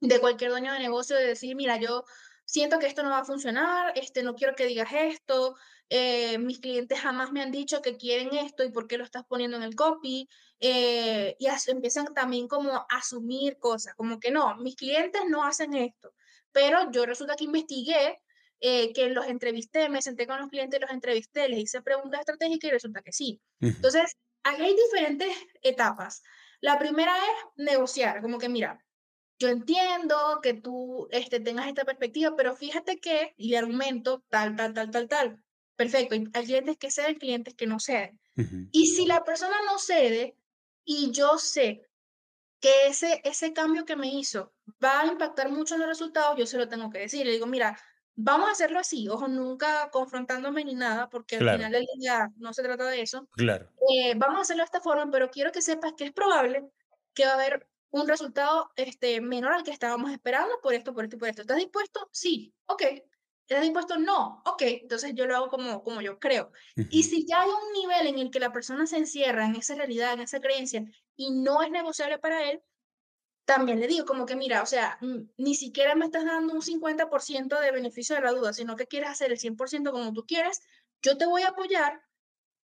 de cualquier dueño de negocio de decir, mira, yo siento que esto no va a funcionar, este, no quiero que digas esto, eh, mis clientes jamás me han dicho que quieren esto y por qué lo estás poniendo en el copy, eh, y empiezan también como a asumir cosas, como que no, mis clientes no hacen esto, pero yo resulta que investigué, eh, que los entrevisté, me senté con los clientes, los entrevisté, les hice preguntas estratégicas y resulta que sí. Entonces, hay diferentes etapas. La primera es negociar, como que mira, yo entiendo que tú este, tengas esta perspectiva, pero fíjate que, y le argumento tal, tal, tal, tal, tal. Perfecto, hay clientes que ceden, clientes que no ceden. Y si la persona no cede y yo sé que ese, ese cambio que me hizo va a impactar mucho en los resultados, yo se lo tengo que decir. Le digo, mira, vamos a hacerlo así, ojo, nunca confrontándome ni nada, porque al final del día no se trata de eso. Claro. Eh, vamos a hacerlo de esta forma, pero quiero que sepas que es probable que va a haber un resultado este, menor al que estábamos esperando por esto, por esto y por esto. ¿Estás dispuesto? Sí, ok. ¿Estás dispuesto? No, ok. Entonces yo lo hago como, como yo creo. Y si ya hay un nivel en el que la persona se encierra en esa realidad, en esa creencia, y no es negociable para él, también le digo como que, mira, o sea, ni siquiera me estás dando un 50% de beneficio de la duda, sino que quieres hacer el 100% como tú quieres, yo te voy a apoyar,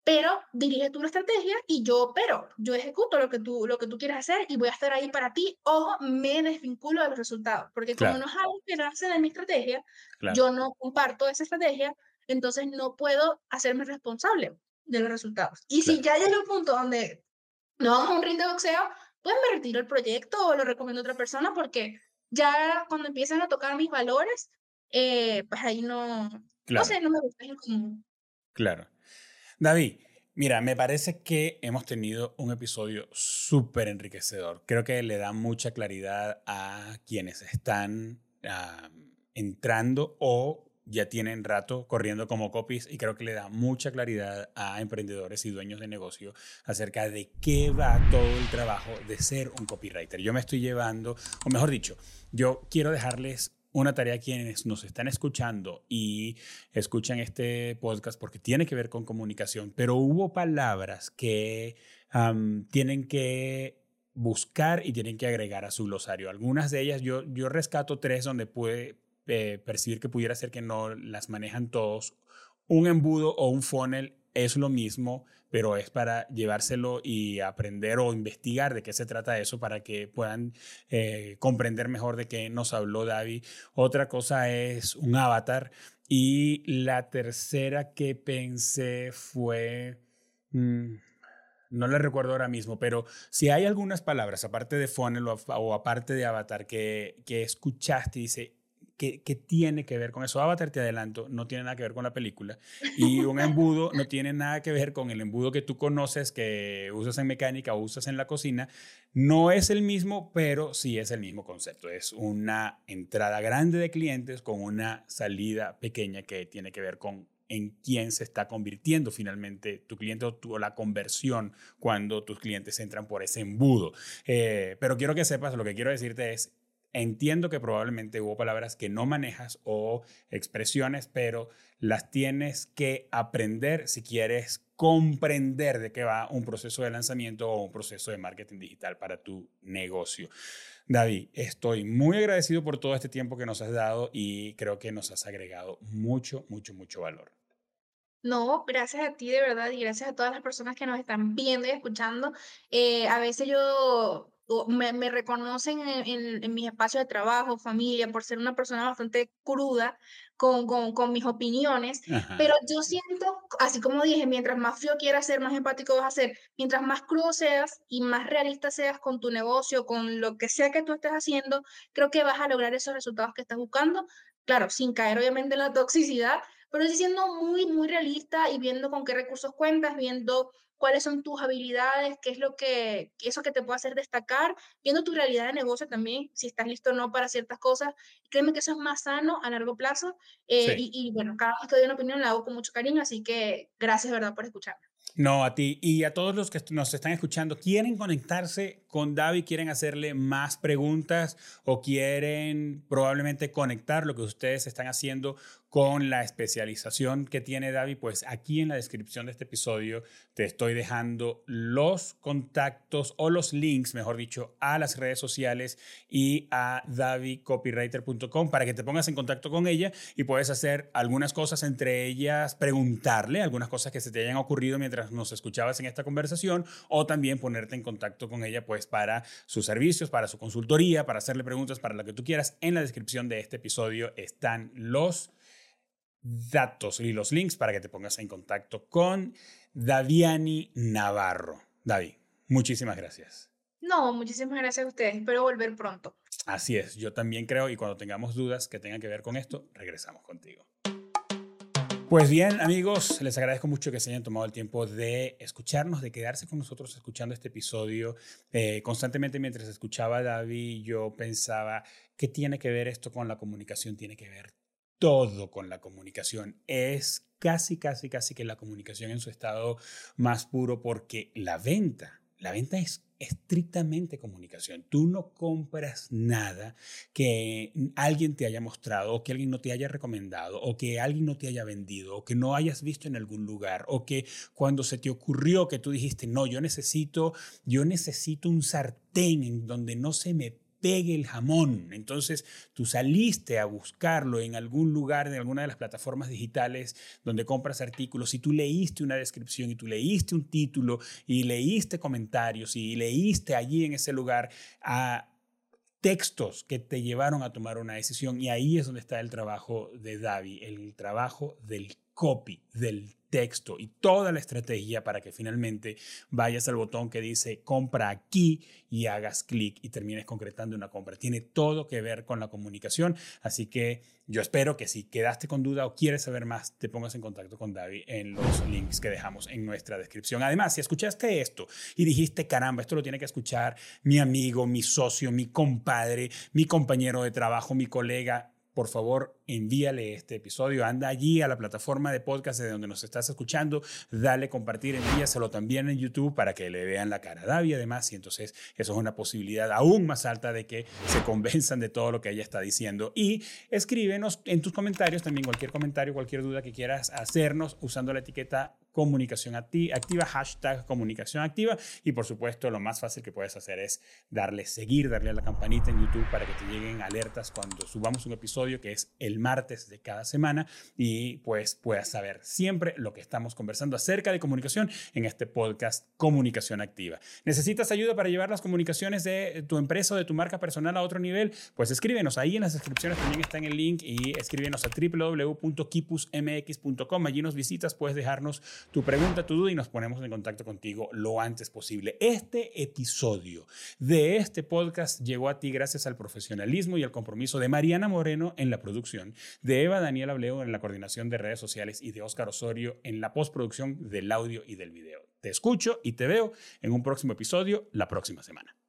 pero dirige tú la estrategia y yo pero yo ejecuto lo que tú lo que tú quieres hacer y voy a estar ahí para ti. Ojo me desvinculo de los resultados porque como no es algo que nace de mi estrategia yo no comparto esa estrategia entonces no puedo hacerme responsable de los resultados. Y si ya llega un punto donde no vamos a un ring de boxeo pues me retiro el proyecto o lo recomiendo a otra persona porque ya cuando empiezan a tocar mis valores eh, pues ahí no no sé no me gusta es común claro David, mira, me parece que hemos tenido un episodio súper enriquecedor. Creo que le da mucha claridad a quienes están entrando o ya tienen rato corriendo como copies y creo que le da mucha claridad a emprendedores y dueños de negocio acerca de qué va todo el trabajo de ser un copywriter. Yo me estoy llevando, o mejor dicho, yo quiero dejarles una tarea a quienes nos están escuchando y escuchan este podcast porque tiene que ver con comunicación, pero hubo palabras que tienen que buscar y tienen que agregar a su glosario. Algunas de ellas yo, yo rescato tres donde puede eh, percibir que pudiera ser que no las manejan todos. Un embudo o un funnel es lo mismo, pero es para llevárselo y aprender o investigar de qué se trata eso para que puedan eh, comprender mejor de qué nos habló David. Otra cosa es un avatar. Y la tercera que pensé fue... Mm, no le recuerdo ahora mismo, pero si hay algunas palabras, aparte de funnel o, aparte de avatar, que, que escuchaste y dice, que, tiene que ver con eso. Avatar, te adelanto, no tiene nada que ver con la película. Y un embudo no tiene nada que ver con el embudo que tú conoces, que usas en mecánica o usas en la cocina. No es el mismo, pero sí es el mismo concepto. Es una entrada grande de clientes con una salida pequeña que tiene que ver con en quién se está convirtiendo finalmente tu cliente o, la conversión cuando tus clientes entran por ese embudo. Eh, pero quiero que sepas, lo que quiero decirte es, Entiendo que probablemente hubo palabras que no manejas o expresiones, pero las tienes que aprender si quieres comprender de qué va un proceso de lanzamiento o un proceso de marketing digital para tu negocio. David, estoy muy agradecido por todo este tiempo que nos has dado y creo que nos has agregado mucho, mucho, mucho valor. No, gracias a ti de verdad y gracias a todas las personas que nos están viendo y escuchando. Eh, a veces yo me, reconocen en, en, mis espacios de trabajo, familia, por ser una persona bastante cruda con, con, con mis opiniones, pero yo siento, así como dije, mientras más frío quieras ser, más empático vas a ser, mientras más crudo seas y más realista seas con tu negocio, con lo que sea que tú estés haciendo, creo que vas a lograr esos resultados que estás buscando, claro, sin caer obviamente en la toxicidad, pero sí siendo muy, muy realista y viendo con qué recursos cuentas, viendo cuáles son tus habilidades, qué es lo que, eso que te puede hacer destacar, viendo tu realidad de negocio también, si estás listo o no para ciertas cosas. Créeme que eso es más sano a largo plazo. Eh, y, y, bueno, cada vez que doy una opinión la hago con mucho cariño, así que gracias, ¿verdad?, por escucharme. No, a ti y a todos los que nos están escuchando, ¿quieren conectarse con David? ¿Quieren hacerle más preguntas o quieren probablemente conectar lo que ustedes están haciendo con la especialización que tiene David? Pues aquí en la descripción de este episodio te estoy dejando los contactos o los links, mejor dicho, a las redes sociales y a davidcopywriter.com para que te pongas en contacto con ella y puedes hacer algunas cosas, entre ellas preguntarle algunas cosas que se te hayan ocurrido mientras nos escuchabas en esta conversación o también ponerte en contacto con ella pues para sus servicios, para su consultoría, para hacerle preguntas, para lo que tú quieras. En la descripción de este episodio están los datos y los links para que te pongas en contacto con Daviani Navarro. David, muchísimas gracias. No, muchísimas gracias a ustedes. Espero volver pronto. Así es, yo también creo y cuando tengamos dudas que tengan que ver con esto, regresamos contigo. Pues bien, amigos, les agradezco mucho que se hayan tomado el tiempo de escucharnos, de quedarse con nosotros escuchando este episodio. Eh, constantemente mientras escuchaba a David, yo pensaba, ¿qué tiene que ver esto con la comunicación? Tiene que ver todo con la comunicación. Es casi, casi, casi que la comunicación en su estado más puro porque la venta, la venta es estrictamente comunicación. Tú no compras nada que alguien te haya mostrado o que alguien no te haya recomendado o que alguien no te haya vendido o que no hayas visto en algún lugar o que cuando se te ocurrió que tú dijiste, no, yo necesito, yo necesito un sartén en donde no se me pegue el jamón. Entonces tú saliste a buscarlo en algún lugar, en alguna de las plataformas digitales donde compras artículos y tú leíste una descripción y tú leíste un título y leíste comentarios y leíste allí en ese lugar textos que te llevaron a tomar una decisión y ahí es donde está el trabajo de Davi, el trabajo del copy, del texto y toda la estrategia para que finalmente vayas al botón que dice compra aquí y hagas clic y termines concretando una compra. Tiene todo que ver con la comunicación, así que yo espero que si quedaste con duda o quieres saber más, te pongas en contacto con David en los links que dejamos en nuestra descripción. Además, si escuchaste esto y dijiste, caramba, esto lo tiene que escuchar mi amigo, mi socio, mi compadre, mi compañero de trabajo, mi colega, por favor, envíale este episodio. Anda allí a la plataforma de podcast de donde nos estás escuchando, dale compartir, envíaselo también en YouTube para que le vean la cara a Davi además. Y entonces eso es una posibilidad aún más alta de que se convenzan de todo lo que ella está diciendo. Y escríbenos en tus comentarios también cualquier comentario, cualquier duda que quieras hacernos usando la etiqueta comunicación activa, hashtag comunicación activa y por supuesto lo más fácil que puedes hacer es darle seguir, darle a la campanita en YouTube para que te lleguen alertas cuando subamos un episodio que es el martes de cada semana y pues puedas saber siempre lo que estamos conversando acerca de comunicación en este podcast Comunicación Activa. ¿Necesitas ayuda para llevar las comunicaciones de tu empresa o de tu marca personal a otro nivel? Pues escríbenos ahí en las descripciones también está en el link y escríbenos a www.kipusmx.com. Allí nos visitas, puedes dejarnos tu pregunta, tu duda y nos ponemos en contacto contigo lo antes posible. Este episodio de este podcast llegó a ti gracias al profesionalismo y al compromiso de Mariana Moreno en la producción, de Eva Daniela Ableo en la coordinación de redes sociales y de Óscar Osorio en la postproducción del audio y del video. Te escucho y te veo en un próximo episodio la próxima semana.